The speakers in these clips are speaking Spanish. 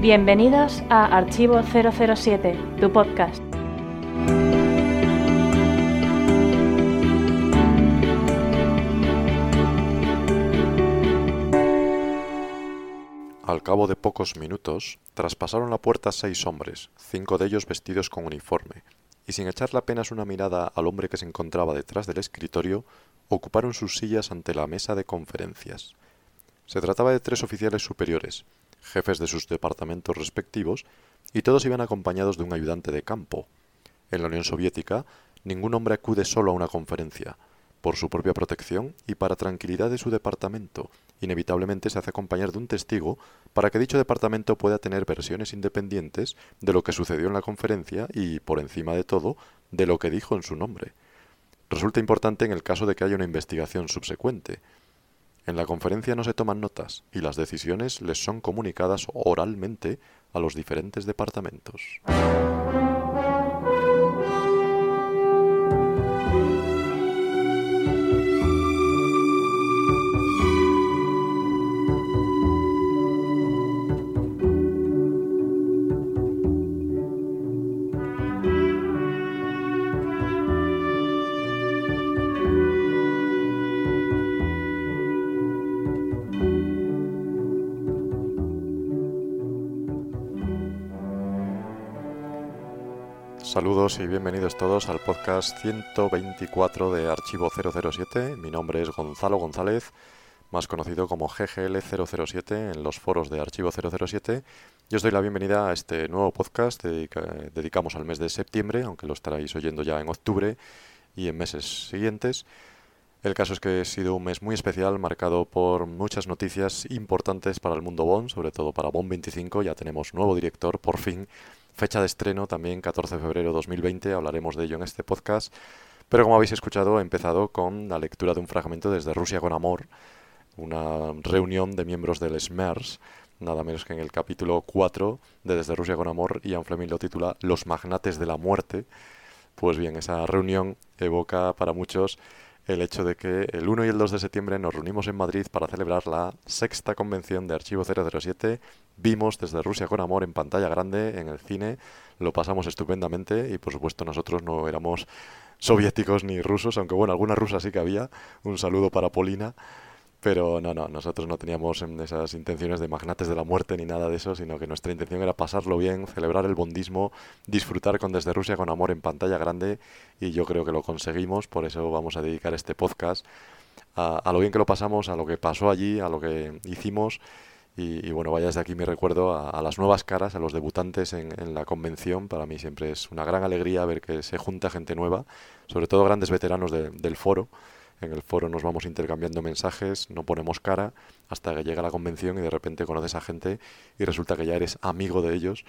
Bienvenidos a Archivo 007, tu podcast. Al cabo de pocos minutos, traspasaron la puerta seis hombres, cinco de ellos vestidos con uniforme, y sin echarle apenas una mirada al hombre que se encontraba detrás del escritorio, ocuparon sus sillas ante la mesa de conferencias. Se trataba de tres oficiales superiores, jefes de sus departamentos respectivos, y todos iban acompañados de un ayudante de campo. En la Unión Soviética, ningún hombre acude solo a una conferencia. Por su propia protección y para tranquilidad de su departamento, inevitablemente se hace acompañar de un testigo para que dicho departamento pueda tener versiones independientes de lo que sucedió en la conferencia y, por encima de todo, de lo que dijo en su nombre. Resulta importante en el caso de que haya una investigación subsecuente. En la conferencia no se toman notas y las decisiones les son comunicadas oralmente a los diferentes departamentos. Saludos y bienvenidos todos al podcast 124 de Archivo 007. Mi nombre es Gonzalo González, más conocido como GGL007 en los foros de Archivo 007. Y os doy la bienvenida a este nuevo podcast que dedicamos al mes de septiembre, aunque lo estaréis oyendo ya en octubre y en meses siguientes. El caso es que ha sido un mes muy especial, marcado por muchas noticias importantes para el mundo Bond, sobre todo para Bond 25. Ya tenemos nuevo director, por fin Fecha de estreno también 14 de febrero 2020, hablaremos de ello en este podcast. Pero como habéis escuchado, he empezado con la lectura de un fragmento desde Rusia con Amor, una reunión de miembros del SMERS, nada menos que en el capítulo 4 de Desde Rusia con Amor, Ian Fleming lo titula Los magnates de la muerte. Pues bien, esa reunión evoca para muchos el hecho de que el 1 y el 2 de septiembre nos reunimos en Madrid para celebrar la sexta convención de Archivo 007. Vimos desde Rusia con amor en pantalla grande, en el cine, lo pasamos estupendamente y por supuesto nosotros no éramos soviéticos ni rusos, aunque bueno, alguna rusa sí que había. Un saludo para Polina. Pero no, no, nosotros no teníamos esas intenciones de magnates de la muerte ni nada de eso, sino que nuestra intención era pasarlo bien, celebrar el bondismo, disfrutar con Desde Rusia con amor en pantalla grande y yo creo que lo conseguimos, por eso vamos a dedicar este podcast a, lo bien que lo pasamos, a lo que pasó allí, a lo que hicimos y, bueno, vaya desde aquí mi recuerdo a, las nuevas caras, a los debutantes en, la convención. Para mí siempre es una gran alegría ver que se junta gente nueva, sobre todo grandes veteranos del foro. En el foro nos vamos intercambiando mensajes, no ponemos cara hasta que llega la convención y de repente conoces a gente y resulta que ya eres amigo de ellos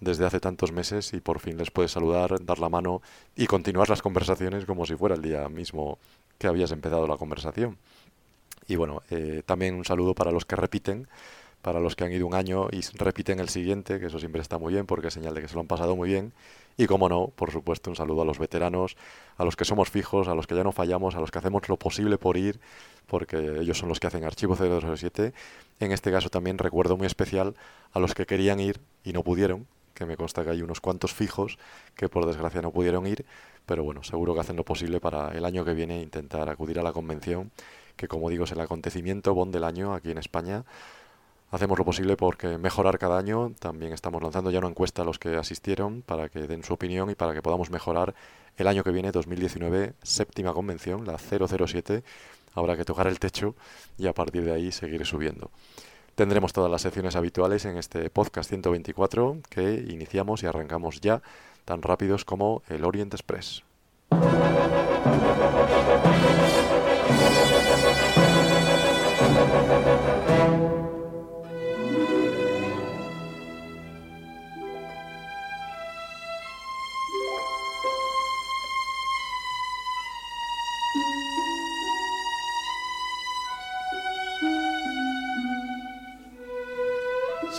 desde hace tantos meses y por fin les puedes saludar, dar la mano y continuar las conversaciones como si fuera el día mismo que habías empezado la conversación. Y bueno, eh, también un saludo para los que repiten, para los que han ido un año y repiten el siguiente, que eso siempre está muy bien porque es señal de que se lo han pasado muy bien. Y como no, por supuesto, un saludo a los veteranos, a los que somos fijos, a los que ya no fallamos, a los que hacemos lo posible por ir, porque ellos son los que hacen Archivo 007. En este caso también recuerdo muy especial a los que querían ir y no pudieron, que me consta que hay unos cuantos fijos que por desgracia no pudieron ir, pero bueno, seguro que hacen lo posible para el año que viene intentar acudir a la convención, que como digo es el acontecimiento Bond del año aquí en España hacemos lo posible porque mejorar cada año. También estamos lanzando ya una encuesta a los que asistieron para que den su opinión y para que podamos mejorar el año que viene, 2019, séptima convención, la 007. Habrá que tocar el techo y a partir de ahí seguir subiendo. Tendremos todas las secciones habituales en este podcast 124 que iniciamos y arrancamos ya, tan rápidos como el Orient Express.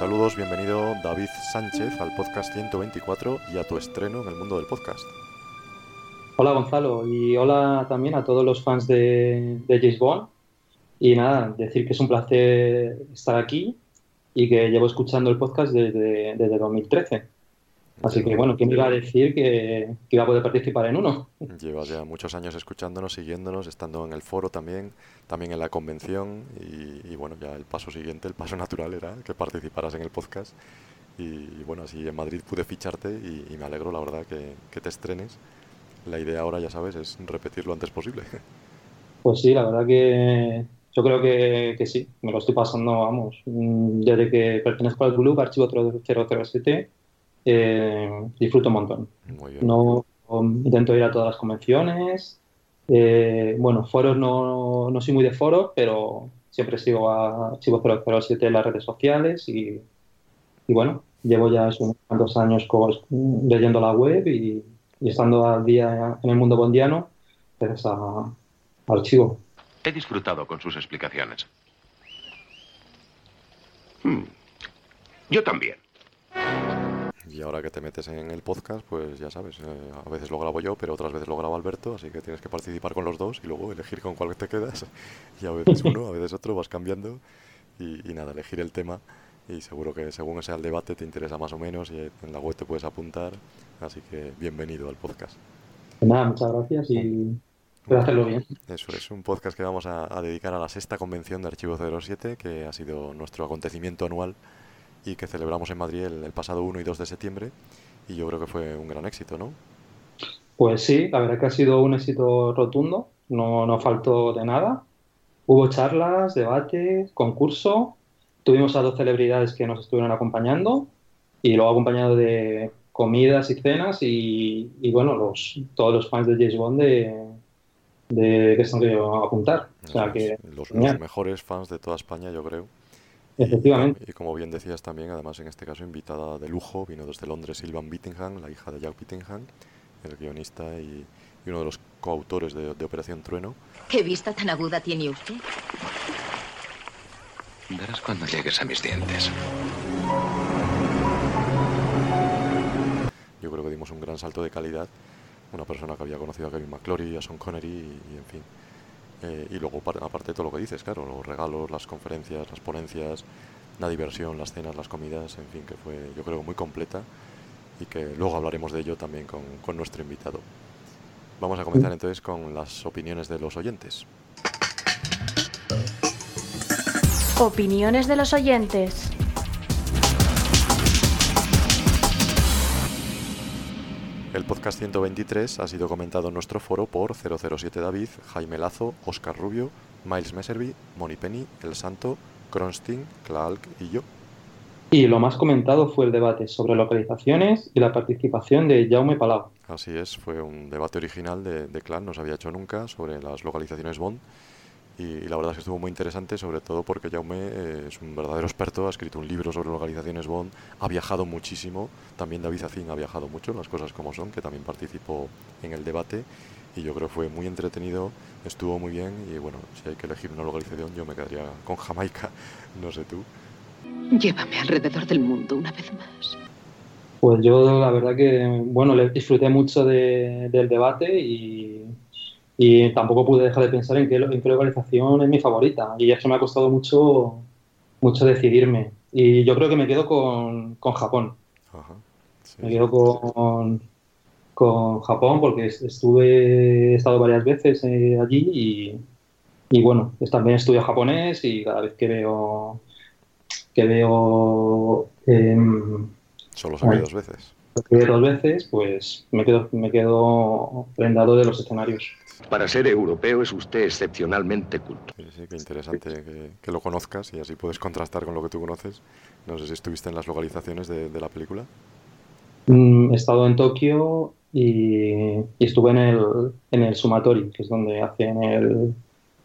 Saludos, bienvenido David Sánchez al podcast 124 y a tu estreno en el mundo del podcast. Hola Gonzalo y hola también a todos los fans de, de James Bond. Y nada, decir que es un placer estar aquí y que llevo escuchando el podcast desde, desde 2013. Así que bueno, ¿quién me iba a decir que, que, iba a poder participar en uno? Llevas ya muchos años escuchándonos, siguiéndonos, estando en el foro también, también en la convención y, y bueno, ya el paso siguiente, el paso natural era que participaras en el podcast. Y, y bueno, así en Madrid pude ficharte y, y me alegro, la verdad, que, que, te estrenes. La idea ahora, ya sabes, es repetir lo antes posible. Pues sí, la verdad que yo creo que, que sí, me lo estoy pasando, vamos, mm, desde que pertenezco al club Archivo 007 eh, disfruto un montón. No, intento ir a todas las convenciones. Eh, bueno, foros no, no, soy muy de foros, pero siempre sigo a Archivo 007 en las redes sociales y, y bueno, llevo ya unos cuantos años leyendo la web y, y, estando al día en el mundo bondiano gracias a, a Archivo. He disfrutado con sus explicaciones. Hmm. Yo también. Y ahora que te metes en el podcast, pues ya sabes, eh, a veces lo grabo yo, pero otras veces lo graba Alberto, así que tienes que participar con los dos y luego elegir con cuál te quedas. Y a veces uno, a veces otro, vas cambiando y, y, nada, elegir el tema. Y seguro que según sea el debate te interesa más o menos y en la web te puedes apuntar. Así que bienvenido al podcast. Pues nada, muchas gracias y espero hacerlo bien. Eso es un podcast que vamos a, a dedicar a la sexta convención de Archivo 07, que ha sido nuestro acontecimiento anual y que celebramos en Madrid el, el, pasado 1 y 2 de septiembre y yo creo que fue un gran éxito, ¿no? Pues sí, la verdad que ha sido un éxito rotundo, no, no faltó de nada. Hubo charlas, debates, concurso, tuvimos a dos celebridades que nos estuvieron acompañando y luego acompañado de comidas y cenas y, y bueno, los, todos los fans de James Bond de, de que están queriendo apuntar. O sea, que, los, los mejores fans de toda España, yo creo. Efectivamente. Y, y, como bien decías también, además en este caso invitada de lujo, vino desde Londres Sylvan Bittingham, la hija de Jack Bittingham, el guionista y, y uno de los coautores de, de, Operación Trueno. ¿Qué vista tan aguda tiene usted? Verás cuando llegues a mis dientes. Yo creo que dimos un gran salto de calidad. Una persona que había conocido a Kevin McClory, a Sean Connery y, y en fin. Eh, y luego, aparte de todo lo que dices, claro, los regalos, las conferencias, las ponencias, la diversión, las cenas, las comidas, en fin, que fue, yo creo, muy completa y que luego hablaremos de ello también con, con nuestro invitado. Vamos a comenzar entonces con las opiniones de los oyentes. Opiniones de los oyentes. El podcast 123 ha sido comentado en nuestro foro por 007 David, Jaime Lazo, Oscar Rubio, Miles Messervy, Moni Penny, El Santo, Kronstein, Clark y yo. Y lo más comentado fue el debate sobre localizaciones y la participación de Jaume Palau. Así es, fue un debate original de, de Clan, no se había hecho nunca, sobre las localizaciones Bond. Y, y, la verdad es que estuvo muy interesante, sobre todo porque Jaume eh, es un verdadero experto, ha escrito un libro sobre localizaciones Bond, ha viajado muchísimo, también David Zacín ha viajado mucho, las cosas como son, que también participó en el debate y yo creo que fue muy entretenido, estuvo muy bien y bueno, si hay que elegir una localización yo me quedaría con Jamaica, no sé tú. Llévame alrededor del mundo una vez más. Pues yo la verdad que, bueno, le disfruté mucho de, del debate y y tampoco pude dejar de pensar en qué, en qué localización es mi favorita y eso me ha costado mucho mucho decidirme. Y yo creo que me quedo con, con Japón. Ajá, sí, me quedo con, con Japón porque estuve he estado varias veces eh, allí y, y, bueno también estudio japonés y cada vez que veo que veo eh, solo se ve dos veces dos veces pues me quedo me quedo prendado de los escenarios para ser europeo es usted excepcionalmente culto. Sí, sí, qué interesante que, que, lo conozcas y así puedes contrastar con lo que tú conoces. No sé si estuviste en las localizaciones de, de la película. Mm, he estado en Tokio y, y, estuve en el, en el Sumatori, que es donde hacen el,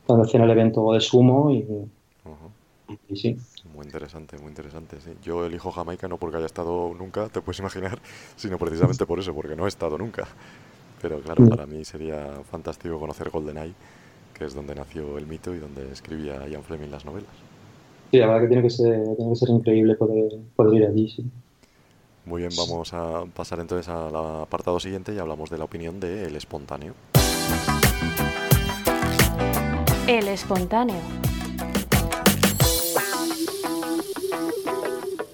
donde hacen el evento de sumo y, uh -huh. y, y sí. Muy interesante, muy interesante. Sí. Yo elijo Jamaica no porque haya estado nunca, te puedes imaginar, sino precisamente por eso, porque no he estado nunca. Pero claro, para mí sería fantástico conocer GoldenEye, que es donde nació el mito y donde escribía Ian Fleming las novelas. Sí, la verdad que tiene que ser, tiene que ser increíble poder, poder ir allí, sí. Muy bien, vamos a pasar entonces al apartado siguiente y hablamos de la opinión de El Espontáneo. El espontáneo.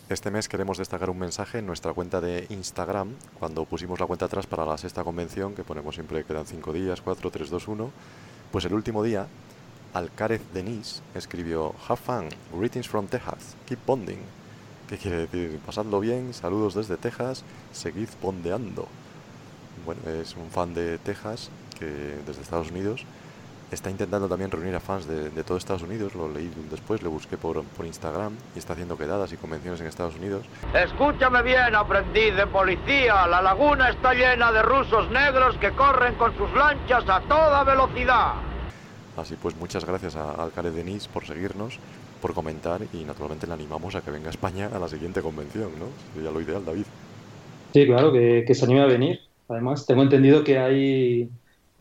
Este mes queremos destacar un mensaje en nuestra cuenta de Instagram, cuando pusimos la cuenta atrás para la sexta convención, que ponemos siempre quedan 5 días, 4, 3, 2, 1. Pues el último día, Alcárez Denis escribió Have fun, greetings from Texas, keep bonding. ¿Qué quiere decir? Pasadlo bien, saludos desde Texas, seguid bondeando. Bueno, es un fan de Texas, que desde Estados Unidos, está intentando también reunir a fans de, de todo Estados Unidos, lo leí después, lo busqué por, por Instagram y está haciendo quedadas y convenciones en Estados Unidos. Escúchame bien, aprendiz de policía. La laguna está llena de rusos negros que corren con sus lanchas a toda velocidad. Así pues, muchas gracias a Alcárez Denis por seguirnos, por comentar y naturalmente le animamos a que venga a España a la siguiente convención, ¿no? Sería lo ideal, David. Sí, claro, que, que se anime a venir. Además, tengo entendido que hay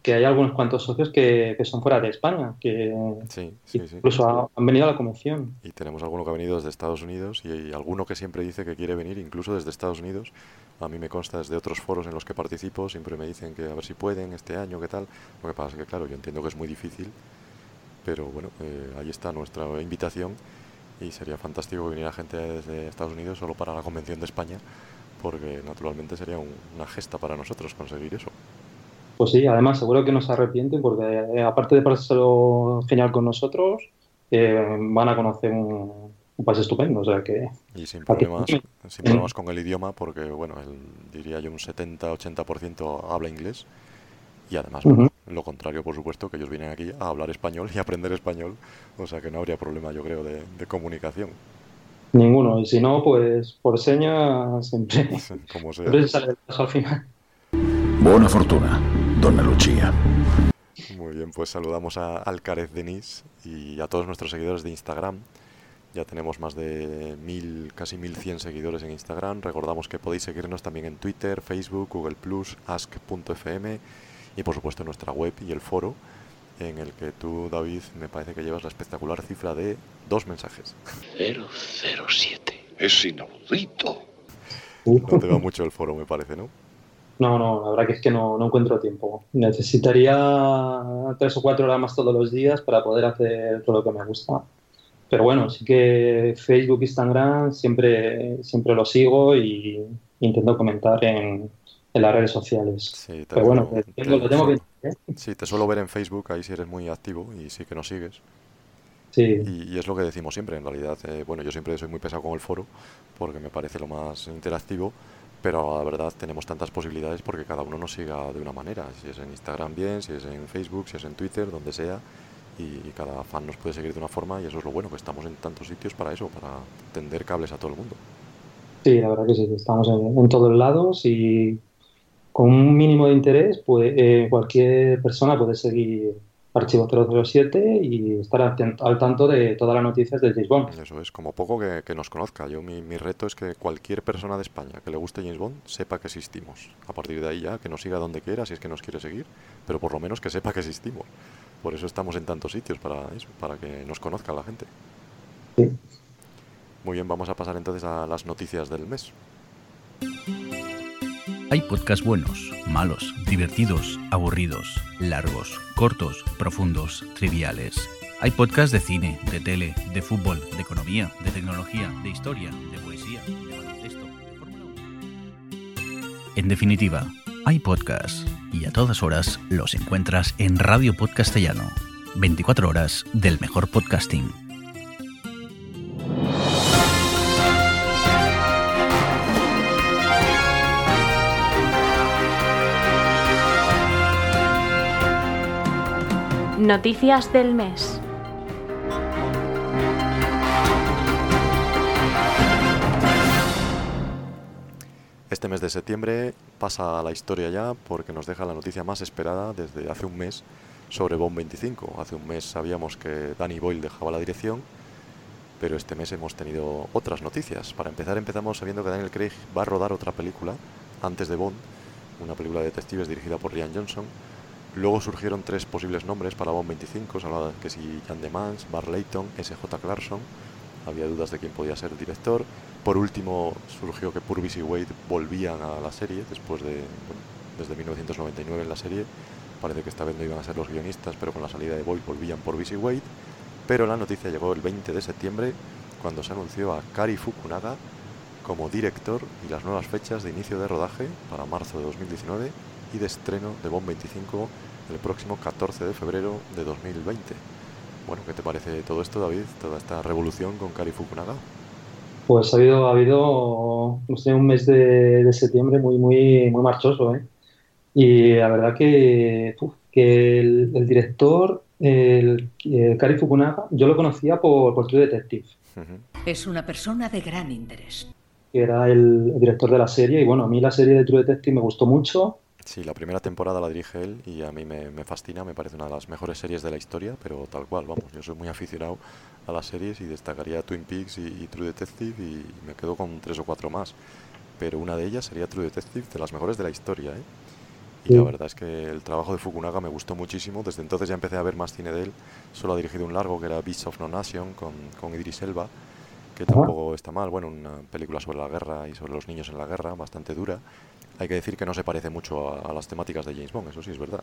que hay algunos cuantos socios que, que son fuera de España, que Sí, sí, sí. incluso ha- han venido a la convención. Y tenemos alguno que ha venido desde Estados Unidos y alguno que siempre dice que quiere venir incluso desde Estados Unidos. A mí me consta desde otros foros en los que participo, siempre me dicen que a ver si pueden este año, qué tal. Lo que pasa es que, claro, yo entiendo que es muy difícil, pero bueno, eh, ahí está nuestra invitación y sería fantástico que viniera gente desde Estados Unidos solo para la convención de España, porque naturalmente sería un- una gesta para nosotros conseguir eso. Pues sí, además seguro que no se arrepienten porque eh, aparte de pasárselo genial con nosotros, eh, van a conocer un, un país estupendo. O sea que Y sin ¿A qué problemas, sin problemas con el idioma, porque bueno, el- diría yo un 70-80% habla inglés. Y además, bueno, lo contrario, por supuesto, que ellos vienen aquí a hablar español y aprender español. O sea que no habría problema, yo creo, de, de comunicación. ninguno. Y si no, pues por señas siempre, Como sea. siempre se sale del paso al final. Buona fortuna, donna Lucia. Muy bien, pues saludamos a Alcarez Denis y a todos nuestros seguidores de Instagram. Ya tenemos más de mil, casi 1100 seguidores en Instagram. Recordamos que podéis seguirnos también en Twitter, Facebook, Google Ask.fm y por supuesto en nuestra web y el foro en el que tú, David, me parece que llevas la espectacular cifra de dos mensajes. 007. Es inaudito. No te va mucho el foro, me parece, ¿no? No, no, la verdad que es que no, no encuentro tiempo. Necesitaría tres o cuatro horas más todos los días para poder hacer todo lo que me gusta. Pero bueno, sí que Facebook, Instagram, siempre, siempre lo sigo y intento comentar en, en las redes sociales. Sí, te Pero bueno, tengo- lo tengo que... ¿eh? Sí, te suelo ver en Facebook, ahí sí eres muy activo y sí que nos sigues. Sí, Y, y es lo que decimos siempre, en realidad. eh, bueno, yo siempre soy muy pesado con el foro porque me parece lo más interactivo, pero la verdad tenemos tantas posibilidades porque cada uno nos siga de una manera. Si es en Instagram bien, si es en Facebook, si es en Twitter, donde sea. Y, cada fan nos puede seguir de una forma y eso es lo bueno, que estamos en tantos sitios para eso, para tender cables a todo el mundo. sí, la verdad que sí, estamos en, en todos lados y con un mínimo de interés, pues eh, cualquier persona puede seguir Archivo 007 y estar al tanto de todas las noticias de James Bond. Eso es, como poco que, que nos conozca. Yo mi, mi reto es que cualquier persona de España que le guste James Bond sepa que existimos. A partir de ahí ya, que nos siga donde quiera, si es que nos quiere seguir, pero por lo menos que sepa que existimos. Por eso estamos en tantos sitios, para eso, para que nos conozca la gente. Sí. Muy bien, vamos a pasar entonces a las noticias del mes. Hay podcasts buenos, malos, divertidos, aburridos, largos, cortos, profundos, triviales. Hay podcasts de cine, de tele, de fútbol, de economía, de tecnología, de historia, de poesía, de baloncesto, de Fórmula 1. En definitiva, hay podcasts y a todas horas los encuentras en Radio Podcastellano. 24 horas del mejor podcasting. Noticias del mes. Este mes de septiembre pasa a la historia ya porque nos deja la noticia más esperada desde hace un mes sobre Bond 25. Hace un mes sabíamos que Danny Boyle dejaba la dirección, pero este mes hemos tenido otras noticias. Para empezar empezamos sabiendo que Daniel Craig va a rodar otra película antes de Bond, una película de detectives dirigida por Rian Johnson. Luego surgieron tres posibles nombres para Bond 25, se hablaba que si Jan de Mans, Bar Layton, S.J. Clarkson. había dudas de quién podía ser el director. Por último, surgió que Purvis y Wade volvían a la serie después de, desde 1999 en la serie. Parece que esta vez no iban a ser los guionistas, pero con la salida de Boyle volvían Purvis y Wade. Pero la noticia llegó el 20 de septiembre cuando se anunció a Kari Fukunaga como director y las nuevas fechas de inicio de rodaje para marzo de 2019 y de estreno de Bond 25 el próximo 14 de febrero de 2020. Bueno, ¿qué te parece todo esto, David? Toda esta revolución con Kari Fukunaga. Pues ha habido, ha habido no sé, un mes de, de septiembre muy, muy, muy marchoso, ¿eh? Y la verdad que, uf, que el, el director, el, el Kari Fukunaga, yo lo conocía por, por True Detective. Uh -huh. Es una persona de gran interés. Que era el, el director de la serie. Y bueno, a mí la serie de True Detective me gustó mucho. Sí, la primera temporada la dirige él y a mí me, me, fascina, me parece una de las mejores series de la historia, pero tal cual, vamos, yo soy muy aficionado a las series y destacaría Twin Peaks y, y True Detective y me quedo con tres o cuatro más. Pero una de ellas sería True Detective, de las mejores de la historia, ¿eh? Y sí. la verdad es que el trabajo de Fukunaga me gustó muchísimo. Desde entonces ya empecé a ver más cine de él. Solo ha dirigido un largo que era Beasts of No Nation con, con Idris Elba, que tampoco está mal. Bueno, una película sobre la guerra y sobre los niños en la guerra, bastante dura. Hay que decir que no se parece mucho a, a las temáticas de James Bond, eso sí es verdad.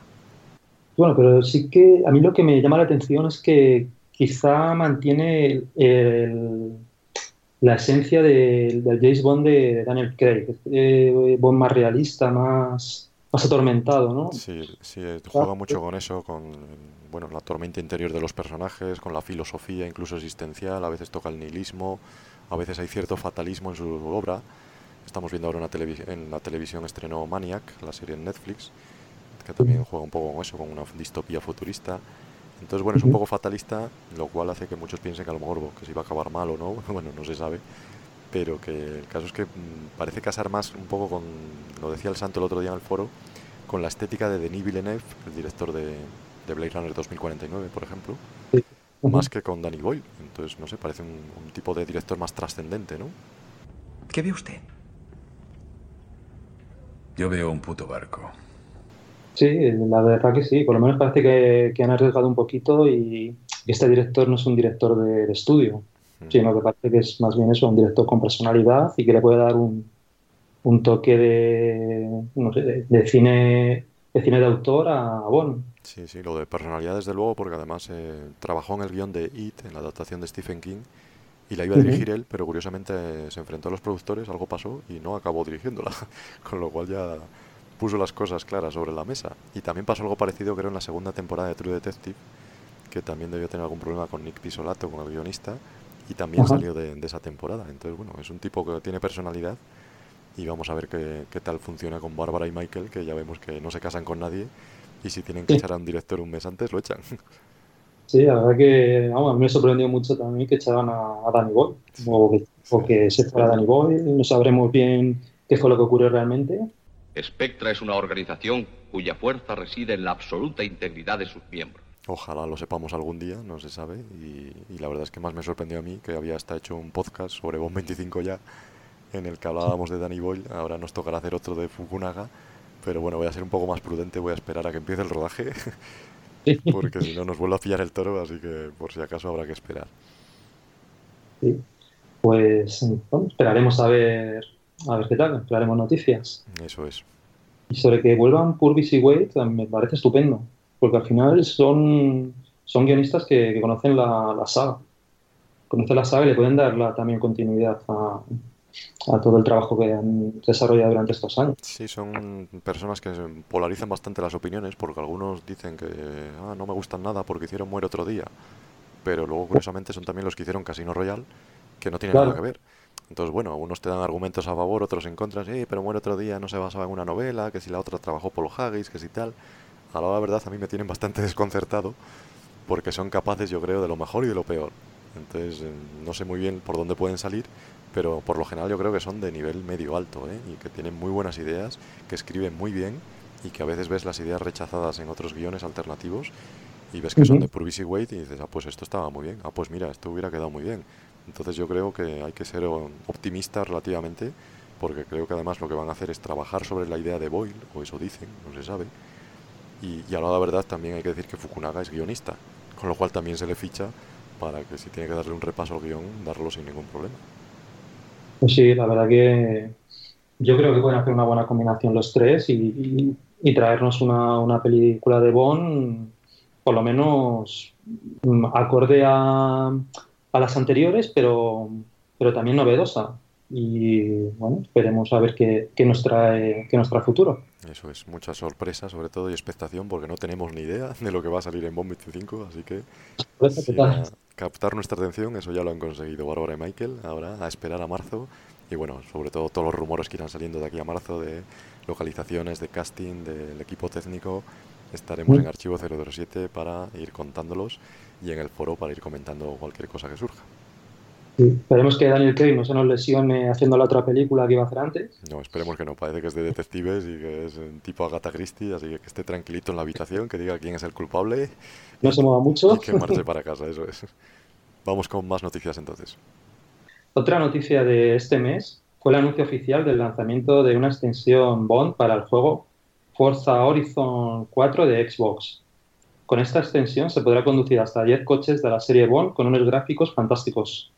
Bueno, pero sí que a mí lo que me llama la atención es que quizá mantiene el, la esencia de, del James Bond de Daniel Craig, eh, Bond más realista, más, más atormentado, ¿no? Sí, sí, juega mucho con eso, con bueno, la tormenta interior de los personajes, con la filosofía incluso existencial, a veces toca el nihilismo, a veces hay cierto fatalismo en su obra. Estamos viendo ahora una en la televisión estrenó Maniac, la serie en Netflix, que también juega un poco con eso, con una distopía futurista. Entonces, bueno, es un poco fatalista, lo cual hace que muchos piensen que a lo mejor que se iba a acabar mal o no, bueno, no se sabe, pero que el caso es que mm, parece casar más un poco con, lo decía el santo el otro día en el foro, con la estética de Denis Villeneuve, el director de, de Blade Runner 2049, por ejemplo, sí. uh -huh. más que con Danny Boyle. Entonces, no sé, parece un, un tipo de director más trascendente, ¿no? ¿Qué ve usted? Yo veo un puto barco. Sí, la verdad que sí. Por lo menos parece que, que han arriesgado un poquito y este director no es un director de, de estudio, mm. sino que parece que es más bien eso, un director con personalidad y que le puede dar un, un toque de, no sé, de, de, cine de cine de autor a Bond. Sí, sí, lo de personalidad desde luego, porque además eh, trabajó en el guion de It, en la adaptación de Stephen King, y la iba a dirigir uh -huh. él, pero curiosamente se enfrentó a los productores, algo pasó y no acabó dirigiéndola, con lo cual ya puso las cosas claras sobre la mesa. Y también pasó algo parecido, creo, en la segunda temporada de True Detective, que también debió tener algún problema con Nick Pisolato, con el guionista, y también uh -huh. salió de, de, esa temporada. Entonces, bueno, es un tipo que tiene personalidad y vamos a ver qué, qué tal funciona con Bárbara y Michael, que ya vemos que no se casan con nadie y si tienen que sí. echar a un director un mes antes, lo echan. Sí, la verdad que vamos, a mí me sorprendió mucho también que echaran a, a Danny sí. o, que, o que se fuera Danny Boyle, no sabremos bien qué fue lo que ocurrió realmente. Spectra es una organización cuya fuerza reside en la absoluta integridad de sus miembros. Ojalá lo sepamos algún día, no se sabe. Y, y, la verdad es que más me sorprendió a mí que había hasta hecho un podcast sobre Bomb 25 ya, en el que hablábamos de Danny Boyle. Ahora nos tocará hacer otro de Fukunaga. Pero bueno, voy a ser un poco más prudente, voy a esperar a que empiece el rodaje. porque si no nos vuelve a pillar el toro, así que por si acaso habrá que esperar. Sí. Pues bueno, esperaremos a ver a ver qué tal, esperaremos noticias. Eso es. Y sobre que vuelvan Purvis y Wade me parece estupendo, porque al final son, son guionistas que, que conocen la, la, saga. Conocen la saga y le pueden dar la, también continuidad a, a todo el trabajo que han desarrollado durante estos años. Sí, son personas que polarizan bastante las opiniones, porque algunos dicen que ah, no me gustan nada porque hicieron Muere otro día, pero luego curiosamente son también los que hicieron Casino Royale, que no tienen claro. nada que ver. Entonces, bueno, unos te dan argumentos a favor, otros en contra, sí, pero Muere otro día no se basaba en una novela, que si la otra trabajó Paul Haggis, que si tal. A la verdad a mí me tienen bastante desconcertado, porque son capaces, yo creo, de lo mejor y de lo peor. Entonces, eh, no sé muy bien por dónde pueden salir, pero por lo general yo creo que son de nivel medio alto ¿eh? y que tienen muy buenas ideas, que escriben muy bien y que a veces ves las ideas rechazadas en otros guiones alternativos y ves que uh -huh. son de Purvis y Wade y dices, ah, pues esto estaba muy bien, ah, pues mira, esto hubiera quedado muy bien. Entonces yo creo que hay que ser optimistas relativamente porque creo que además lo que van a hacer es trabajar sobre la idea de Boyle, o eso dicen, no se sabe. Y, y a la verdad también hay que decir que Fukunaga es guionista, con lo cual también se le ficha para que si tiene que darle un repaso al guion, darlo sin ningún problema. Sí, la verdad que yo creo que pueden hacer una buena combinación los tres y, traernos una, una, película de Bond, por lo menos mm, acorde a, a las anteriores, pero, pero también novedosa y bueno, esperemos a ver qué, qué, nos trae, qué nos trae futuro. Eso es, mucha sorpresa sobre todo y expectación porque no tenemos ni idea de lo que va a salir en Bomb 25, así que captar nuestra atención, eso ya lo han conseguido Bárbara y Michael, ahora a esperar a marzo y bueno, sobre todo todos los rumores que irán saliendo de aquí a marzo de localizaciones, de casting, del equipo técnico, estaremos en Archivo 007 para ir contándolos y en el foro para ir comentando cualquier cosa que surja. Esperemos que Daniel Craig no se nos lesione haciendo la otra película que iba a hacer antes. No, esperemos que no. Parece que es de detectives y que es un tipo Agatha Christie, así que que esté tranquilito en la habitación, que diga quién es el culpable. No se mueva mucho. Y que marche para casa, eso es. Vamos con más noticias entonces. Otra noticia de este mes fue el anuncio oficial del lanzamiento de una extensión Bond para el juego Forza Horizon 4 de Xbox. Con esta extensión se podrá conducir hasta 10 coches de la serie Bond con unos gráficos fantásticos.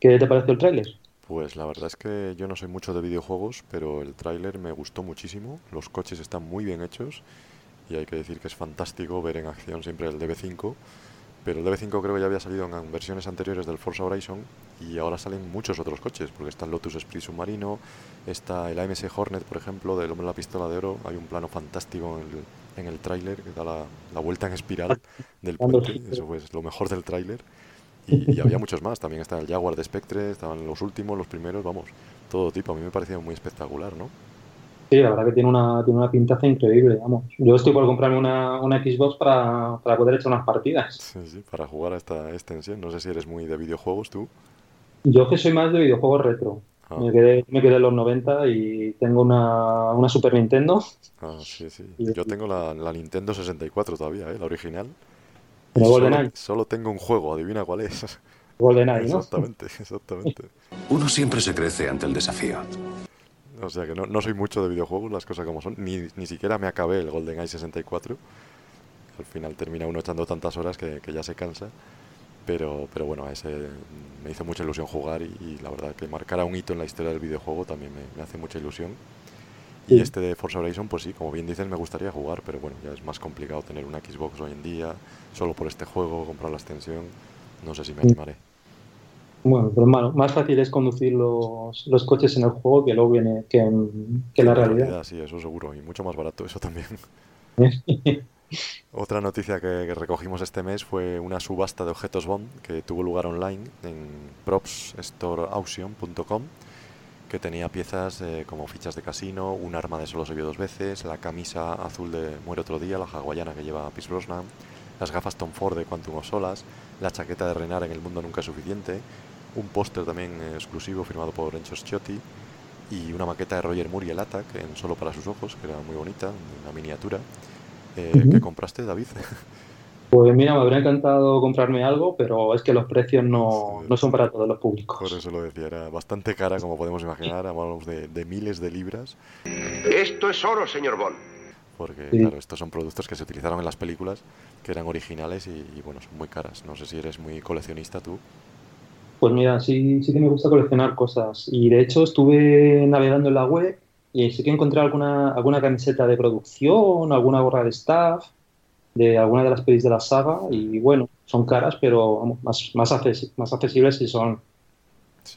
¿Qué te pareció el tráiler? Pues la verdad es que yo no soy mucho de videojuegos, pero el tráiler me gustó muchísimo. Los coches están muy bien hechos y hay que decir que es fantástico ver en acción siempre el DB5. Pero el DB5 creo que ya había salido en versiones anteriores del Forza Horizon y ahora salen muchos otros coches, porque está el Lotus Esprit Submarino, está el AMS Hornet, por ejemplo, del Hombre de la Pistola de Oro. Hay un plano fantástico en el, en el tráiler que da la, la, vuelta en espiral del puente. Eso es lo mejor del tráiler. Y, había muchos más, también está el Jaguar de Spectre, estaban los últimos, los primeros, vamos, todo tipo, a mí me parecía muy espectacular, ¿no? Sí, la verdad que tiene una, tiene una pintaza increíble, vamos. Yo estoy por comprarme una, una Xbox para, para, poder echar unas partidas. Sí, sí, para jugar a esta extensión. No sé si eres muy de videojuegos tú. Yo que soy más de videojuegos retro. Ah. Me, quedé, me quedé en los 90 y tengo una, una Super Nintendo. Ah, sí, sí. Yo tengo la, la Nintendo 64 todavía, ¿eh? la original. Solo, tengo un juego, adivina cuál es. GoldenEye, ¿no? Exactamente, exactamente. Uno siempre se crece ante el desafío. O sea que no, no soy mucho de videojuegos, las cosas como son. Ni, ni siquiera me acabé el GoldenEye 64. Al final termina uno echando tantas horas que, que ya se cansa. Pero, pero bueno, a ese me hizo mucha ilusión jugar y, la verdad que marcar un hito en la historia del videojuego también me, me hace mucha ilusión. Y este de Forza Horizon, pues sí, como bien dicen, me gustaría jugar, pero bueno, ya es más complicado tener una Xbox hoy en día, solo por este juego, comprar la extensión, no sé si me animaré. Bueno, pero malo, más fácil es conducir los, los coches en el juego que luego viene que en, que la, realidad. Sí, eso seguro, y mucho más barato eso también. Otra noticia que, que, recogimos este mes fue una subasta de objetos Bond que tuvo lugar online en propsstoreauction.com que tenía piezas eh, como fichas de casino, un arma de solo se vio dos veces, la camisa azul de Muere otro día, la hawaiana que lleva Pierce Brosnan, las gafas Tom Ford de Quantum of Solas, la chaqueta de Renar en El Mundo Nunca es Suficiente, un póster también eh, exclusivo firmado por Encho Schiotti y una maqueta de Roger Moore y el Attack en Solo para sus ojos, que era muy bonita, una miniatura. Eh, ¿Qué compraste, David? Pues mira, me habría encantado comprarme algo, pero es que los precios no, no, son para todos los públicos. Por eso lo decía, era bastante cara, como podemos imaginar, hablamos de, de miles de libras. Esto es oro, señor Bond. Porque, claro, estos son productos que se utilizaron en las películas, que eran originales y, y, bueno, son muy caras. No sé si eres muy coleccionista tú. Pues mira, sí, sí que me gusta coleccionar cosas. Y de hecho estuve navegando en la web y sí que encontré alguna, alguna camiseta de producción, alguna gorra de staff de alguna de las pelis de la saga y bueno, son caras, pero más, más, más accesibles y son...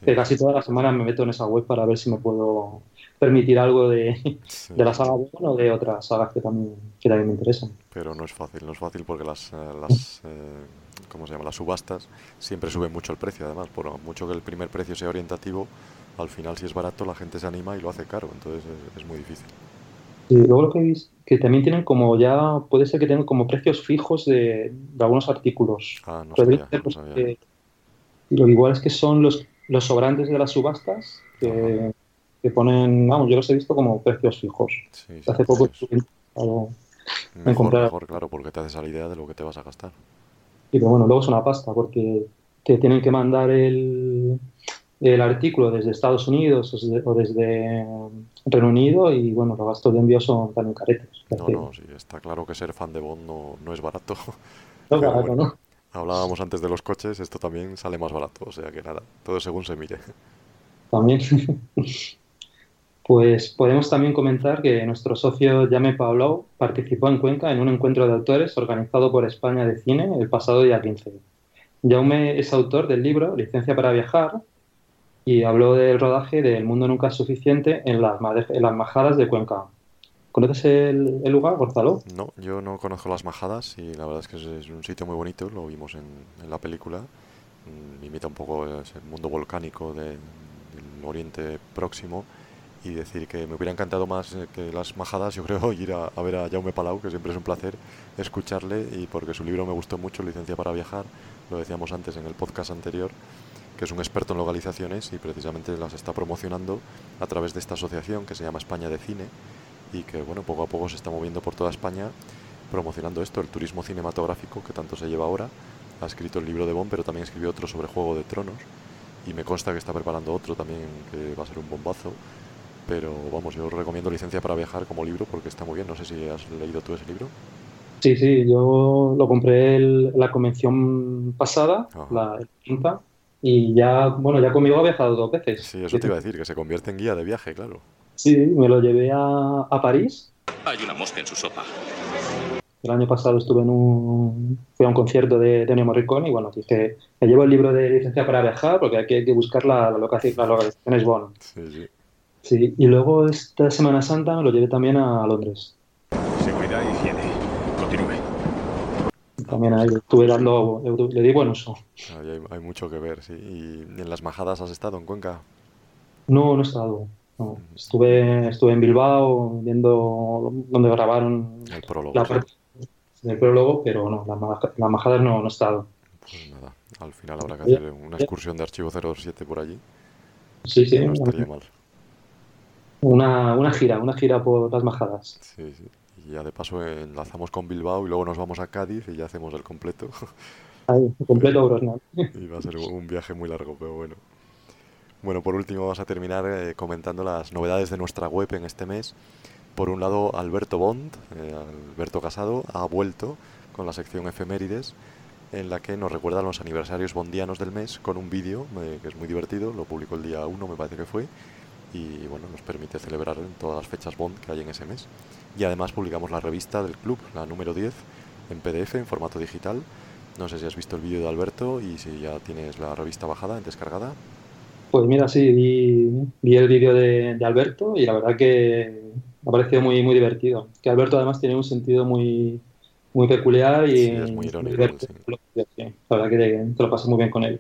Que casi todas las semanas me meto en esa web para ver si me puedo permitir algo de, de la saga o de otras sagas que también, que también me interesan. Pero no es fácil, no es fácil porque las, eh, las eh, ¿cómo se llama? Las subastas siempre suben mucho el precio, además, por mucho que el primer precio sea orientativo, al final si es barato la gente se anima y lo hace caro, entonces es, es muy difícil. Y luego lo que he que también tienen como ya, puede ser que tengan como precios fijos de, de algunos artículos. Ah, no sabía, no sabía. y lo igual es que son los, los sobrantes de las subastas que, que, ponen, vamos, yo los he visto como precios fijos. Sí, sí, Hace poco sí. mejor, mejor, claro, porque te haces a la idea de lo que te vas a gastar. Y pero bueno, luego es una pasta porque te tienen que mandar el, el artículo desde Estados Unidos o desde Reino Unido y bueno, los gastos de envío son también caretos. No, no, sí, está claro que ser fan de Bond no, no es barato. No es barato, bueno, ¿no? Hablábamos antes de los coches, esto también sale más barato, o sea que nada, todo según se mire. También. Pues podemos también comentar que nuestro socio Jame Pablo participó en Cuenca en un encuentro de autores organizado por España de Cine el pasado día 15. Jaume es autor del libro Licencia para Viajar y habló del rodaje de El Mundo Nunca es Suficiente en las, Majadas de Cuenca. ¿Conoces el, lugar, Gonzalo? No, yo no conozco las Majadas y la verdad es que es, un sitio muy bonito, lo vimos en, la película. Me mm, imita un poco el mundo volcánico del Oriente Próximo y decir que me hubiera encantado más eh, que las majadas, yo creo, ir a, ver a Jaume Palau, que siempre es un placer escucharle y porque su libro me gustó mucho, Licencia para Viajar, lo decíamos antes en el podcast anterior, que es un experto en localizaciones y precisamente las está promocionando a través de esta asociación que se llama España de Cine y que bueno, poco a poco se está moviendo por toda España promocionando esto, el turismo cinematográfico que tanto se lleva ahora. Ha escrito el libro de Bond, pero también escribió otro sobre Juego de Tronos y me consta que está preparando otro también que va a ser un bombazo pero vamos, yo os recomiendo Licencia para Viajar como libro porque está muy bien. No sé si has leído tú ese libro. Sí, sí, yo lo compré en la convención pasada, la quinta, y ya, bueno, ya conmigo ha viajado dos veces. Sí, eso te iba a decir, que se convierte en guía de viaje, claro. Sí, me lo llevé a, a París. Hay una mosca en su sopa. El año pasado estuve en un, fui a un concierto de, de Ennio Morricone y bueno, dije, me llevo el libro de licencia para viajar porque hay que, buscar la, la, locación, la localización es bueno. Sí, sí. Sí, y luego esta Semana Santa me lo llevé también a Londres. Seguridad. También ahí estuve dando, le di buen uso. Hay, hay, mucho que ver, sí. ¿Y en las majadas has estado en Cuenca? No, no he estado. Estuve, estuve en Bilbao viendo donde grabaron el prólogo, la parte del prólogo, pero no, las la majadas no, no he estado. Pues nada, al final habrá que hacer una excursión de archivo 07 por allí. Sí, sí. No estaría mal. Una, una gira, una gira por las majadas. Sí, sí. Y ya de paso enlazamos con Bilbao y luego nos vamos a Cádiz y ya hacemos el completo. Ahí, completo Brosnan. y va a ser un viaje muy largo, pero bueno. Bueno, por último vamos a terminar eh, comentando las novedades de nuestra web en este mes. Por un lado, Alberto Bond, eh, Alberto Casado, ha vuelto con la sección efemérides en la que nos recuerdan los aniversarios bondianos del mes con un vídeo eh, que es muy divertido, lo publicó el día 1 me parece que fue, y bueno, nos permite celebrar en todas las fechas Bond que hay en ese mes. Y además publicamos la revista del club, la número 10, en PDF, en formato digital. No sé si has visto el vídeo de Alberto y si ya tienes la revista bajada, descargada. Pues mira, sí, vi, el vídeo de, Alberto y la verdad que me ha parecido muy, muy divertido. Que Alberto además tiene un sentido muy, muy peculiar y sí, es muy irónico. La verdad que te lo pasas muy bien con él.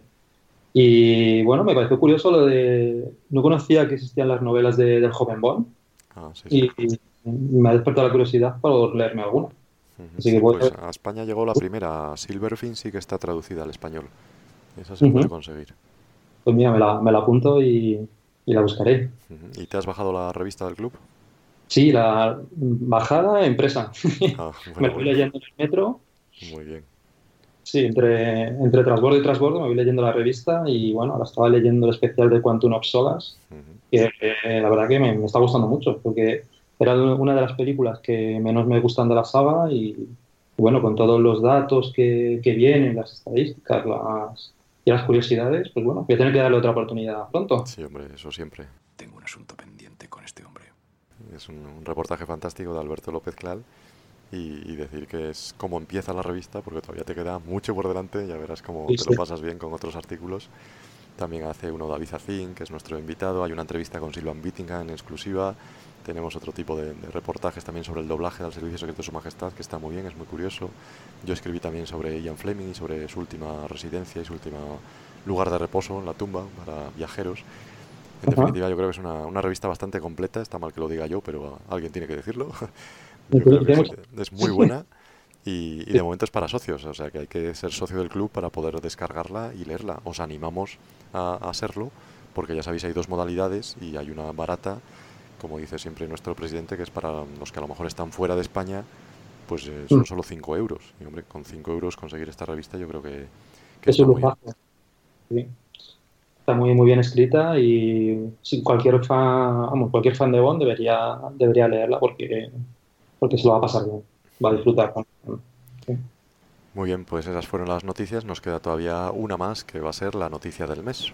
Y bueno, me pareció curioso lo de. No conocía que existían las novelas de, del joven Bond. Ah, sí, Y, me ha despertado la curiosidad por leerme alguna. Así que pues a España llegó la primera. Silverfin sí que está traducida al español. Esa se puede conseguir. Pues mira, me la, me la apunto y, y, la buscaré. ¿Y te has bajado la revista del club? Sí, la bajada empresa. Ah, me fui leyendo en el metro. Muy bien. Sí, entre, entre transbordo y transbordo me voy leyendo la revista y bueno, ahora estaba leyendo el especial de Quantum of Solace, que eh, la verdad que me, está gustando mucho, porque era una de las películas que menos me gustan de la saga y, bueno, con todos los datos que, que vienen, las estadísticas las, y las curiosidades, pues bueno, voy a tener que darle otra oportunidad pronto. Sí, hombre, eso siempre. Tengo un asunto pendiente con este hombre. Es un, un reportaje fantástico de Alberto López Clal y, decir que es como empieza la revista, porque todavía te queda mucho por delante, ya verás cómo te lo pasas bien con otros artículos. También hace uno David Zacín, que es nuestro invitado, hay una entrevista con Silvan Bittingham en exclusiva, tenemos otro tipo de, reportajes también sobre el doblaje del Servicio Secreto de Su Majestad, que está muy bien, es muy curioso. Yo escribí también sobre Ian Fleming y sobre su última residencia y su último lugar de reposo en la tumba para viajeros. En definitiva, yo creo que es una, una, revista bastante completa, está mal que lo diga yo, pero alguien tiene que decirlo. es, muy buena y, de momento es para socios, o sea que hay que ser socio del club para poder descargarla y leerla. Os animamos a, a serlo porque ya sabéis hay dos modalidades y hay una barata, como dice siempre nuestro presidente, que es para los que a lo mejor están fuera de España, pues eh, son mm. solo 5 euros. Y hombre, con 5 euros conseguir esta revista yo creo que, que es un sí. Está muy, muy bien escrita y cualquier fan, vamos, cualquier fan de Bond debería, debería leerla porque porque se lo va a pasar bien, va a disfrutar. Muy bien, pues esas fueron las noticias. Nos queda todavía una más que va a ser la noticia del mes.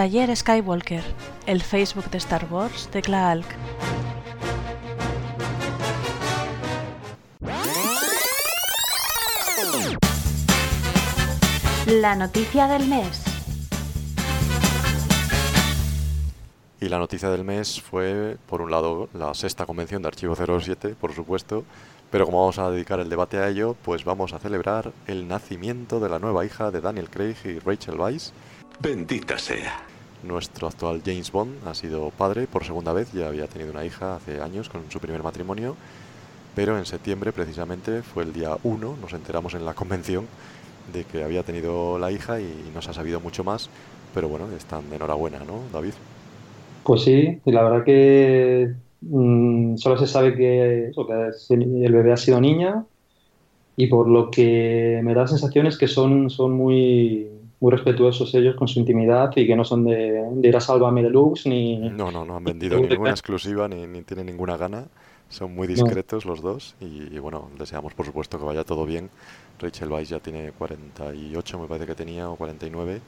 Taller Skywalker, el Facebook de Star Wars de Klaalk. La noticia del mes. Y la noticia del mes fue, por un lado, la sexta convención de Archivo 07, por supuesto, pero como vamos a dedicar el debate a ello, pues vamos a celebrar el nacimiento de la nueva hija de Daniel Craig y Rachel Weisz. Bendita sea. Nuestro actual James Bond ha sido padre por segunda vez, ya había tenido una hija hace años con su primer matrimonio, pero en septiembre precisamente fue el día 1, nos enteramos en la convención de que había tenido la hija y no se ha sabido mucho más, pero bueno, están de enhorabuena, ¿no, David? Pues sí, y la verdad que mm, solo se sabe que, que el bebé ha sido niña y por lo que me da la sensación es que son, son muy, muy respetuosos ellos con su intimidad y que no son de, de ir a Sálvame Deluxe ni... No, no, no han vendido ninguna exclusiva ni, ni tienen ninguna gana. Son muy discretos los dos y, y, bueno, deseamos por supuesto que vaya todo bien. Rachel Weisz ya tiene 48, me parece que tenía, o 49,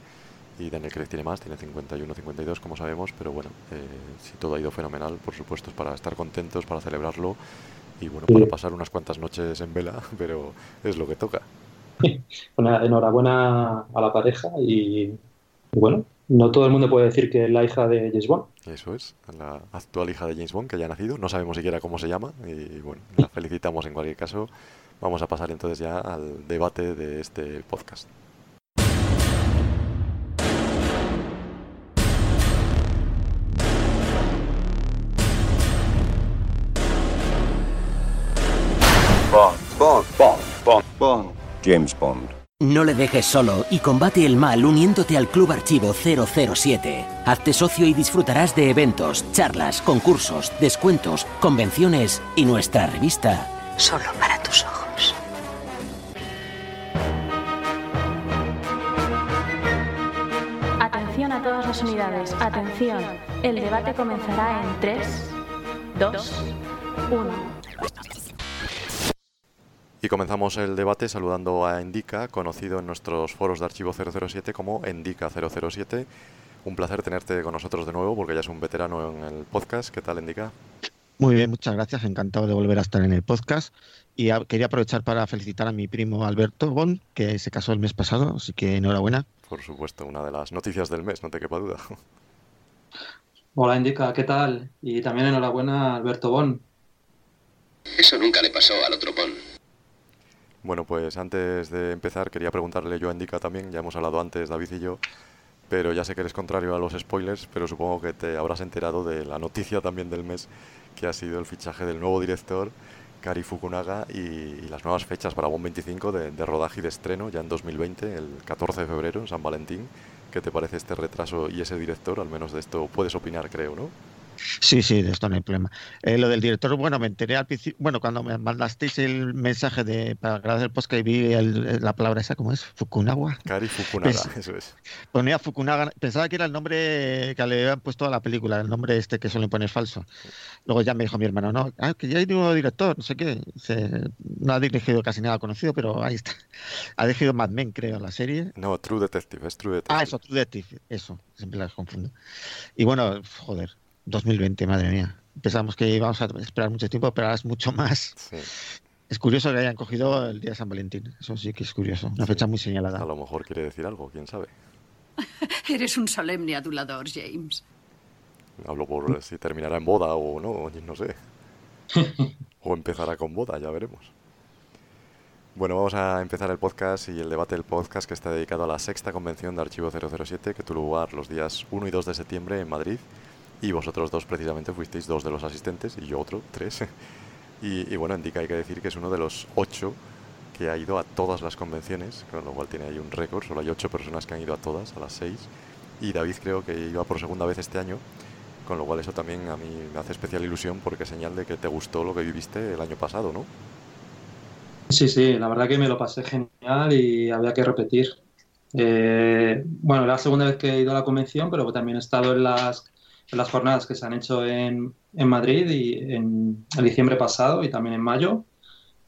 y Daniel Craig tiene más, tiene 51, 52, como sabemos, pero bueno, eh, si todo ha ido fenomenal, por supuesto es para estar contentos, para celebrarlo y bueno, para pasar unas cuantas noches en vela, pero es lo que toca. Una enhorabuena a la pareja y, y bueno, no todo el mundo puede decir que es la hija de James Bond. Eso es, la actual hija de James Bond que ya ha nacido. No sabemos siquiera cómo se llama y bueno, la felicitamos en cualquier caso. Vamos a pasar entonces ya al debate de este podcast. Bond, Bond, Bond, Bond, Bond. James Bond. No le dejes solo y combate el mal uniéndote al Club Archivo 007. Hazte socio y disfrutarás de eventos, charlas, concursos, descuentos, convenciones y nuestra revista. Solo para tus ojos. Atención a todas las unidades. Atención. El debate comenzará en 3, 2, 1. Y comenzamos el debate saludando a Endica, conocido en nuestros foros de archivo 007 como Endica007. Un placer tenerte con nosotros de nuevo porque ya es un veterano en el podcast. ¿Qué tal, Endica? Muy bien, muchas gracias. Encantado de volver a estar en el podcast. Y a, quería aprovechar para felicitar a mi primo Alberto Bon, que se casó el mes pasado, así que enhorabuena. Por supuesto, una de las noticias del mes, no te quepa duda. Hola, Indica, ¿qué tal? Y también enhorabuena a Alberto Bon. Eso nunca le pasó al otro Bon. Bueno, pues antes de empezar quería preguntarle yo a Indica también, ya hemos hablado antes David y yo, pero ya sé que eres contrario a los spoilers, pero supongo que te habrás enterado de la noticia también del mes, que ha sido el fichaje del nuevo director, Kari Fukunaga, y, las nuevas fechas para Bond 25 de, de, rodaje y de estreno ya en 2020, el 14 de febrero, en San Valentín. ¿Qué te parece este retraso y ese director? Al menos de esto puedes opinar, creo, ¿no? Sí, sí, de esto no hay problema. Eh, lo del director, bueno, me enteré al principio, bueno, cuando me mandasteis el mensaje de para grabar el podcast y vi el, la palabra esa, ¿cómo es? Fukunaga. Kari Fukunaga, Pens eso es. Ponía Fukunaga, pensaba que era el nombre que le habían puesto a la película, el nombre este que suelen poner falso. Luego ya me dijo mi hermano, no, ah, que ya hay un nuevo director, no sé qué. Se, no ha dirigido casi nada conocido, pero ahí está. Ha dirigido Mad Men, creo, la serie. No, True Detective, es True Detective. Ah, eso, True Detective, eso, siempre las confundo. Y bueno, joder, 2020, madre mía. Pensamos que íbamos a esperar mucho tiempo, pero ahora es mucho más. Sí. Es curioso que hayan cogido el día de San Valentín. Eso sí que es curioso. Una sí. fecha muy señalada. A lo mejor quiere decir algo, quién sabe. Eres un solemne adulador, James. Hablo por si terminará en boda o no, no sé. o empezará con boda, ya veremos. Bueno, vamos a empezar el podcast y el debate del podcast que está dedicado a la sexta convención de Archivo 007 que tuvo lugar los días 1 y 2 de septiembre en Madrid. Y vosotros dos precisamente fuisteis dos de los asistentes y yo otro, tres. y, y, bueno, indica hay que decir que es uno de los ocho que ha ido a todas las convenciones, con lo cual tiene ahí un récord. Solo hay ocho personas que han ido a todas, a las seis. Y David creo que iba por segunda vez este año, con lo cual eso también a mí me hace especial ilusión porque señal de que te gustó lo que viviste el año pasado, ¿no? Sí, sí, la verdad que me lo pasé genial y había que repetir. Eh, bueno, la segunda vez que he ido a la convención, pero también he estado en las, en las jornadas que se han hecho en, en Madrid y en, diciembre pasado y también en mayo.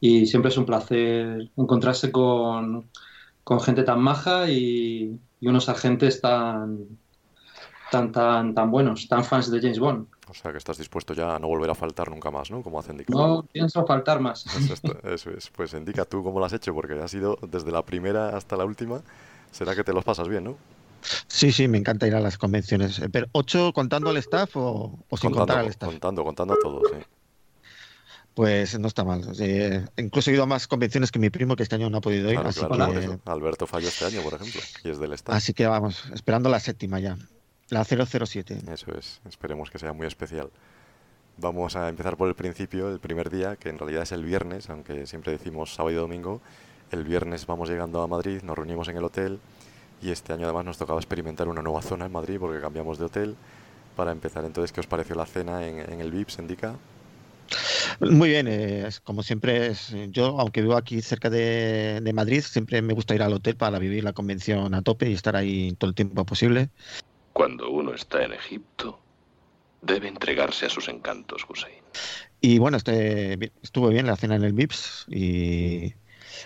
Y siempre es un placer encontrarse con, con gente tan maja y, y unos agentes tan, tan, tan, tan buenos, tan fans de James Bond. O sea, que estás dispuesto ya a no volver a faltar nunca más, ¿no? Como hacen Indica. No pienso faltar más. Eso es. Pues indica tú cómo lo has hecho, porque has ido desde la primera hasta la última. Será que te los pasas bien, ¿no? Sí, sí, me encanta ir a las convenciones. Eh, Pero, ¿ocho contando al staff o, o sin contar al staff? contando, contando a todos, sí. Pues no está mal. Eh, incluso he ido a más convenciones que mi primo, que este año no ha podido ir. Claro, así, claro, que. Alberto falló este año, por ejemplo, y es del staff. así que vamos, esperando la séptima ya. La 007. Eso es, esperemos que sea muy especial. Vamos a empezar por el principio, el primer día, que en realidad es el viernes, aunque siempre decimos sábado y domingo. El viernes vamos llegando a Madrid, nos reunimos en el hotel y este año además nos tocaba experimentar una nueva zona en Madrid porque cambiamos de hotel. Para empezar, entonces, ¿qué os pareció la cena en, en el VIPS, indica? Muy bien, eh, como siempre, es, yo, aunque vivo aquí cerca de, de Madrid, siempre me gusta ir al hotel para vivir la convención a tope y estar ahí todo el tiempo posible. Cuando uno está en Egipto, debe entregarse a sus encantos, Hussein. Y bueno, este, estuvo bien la cena en el VIPS y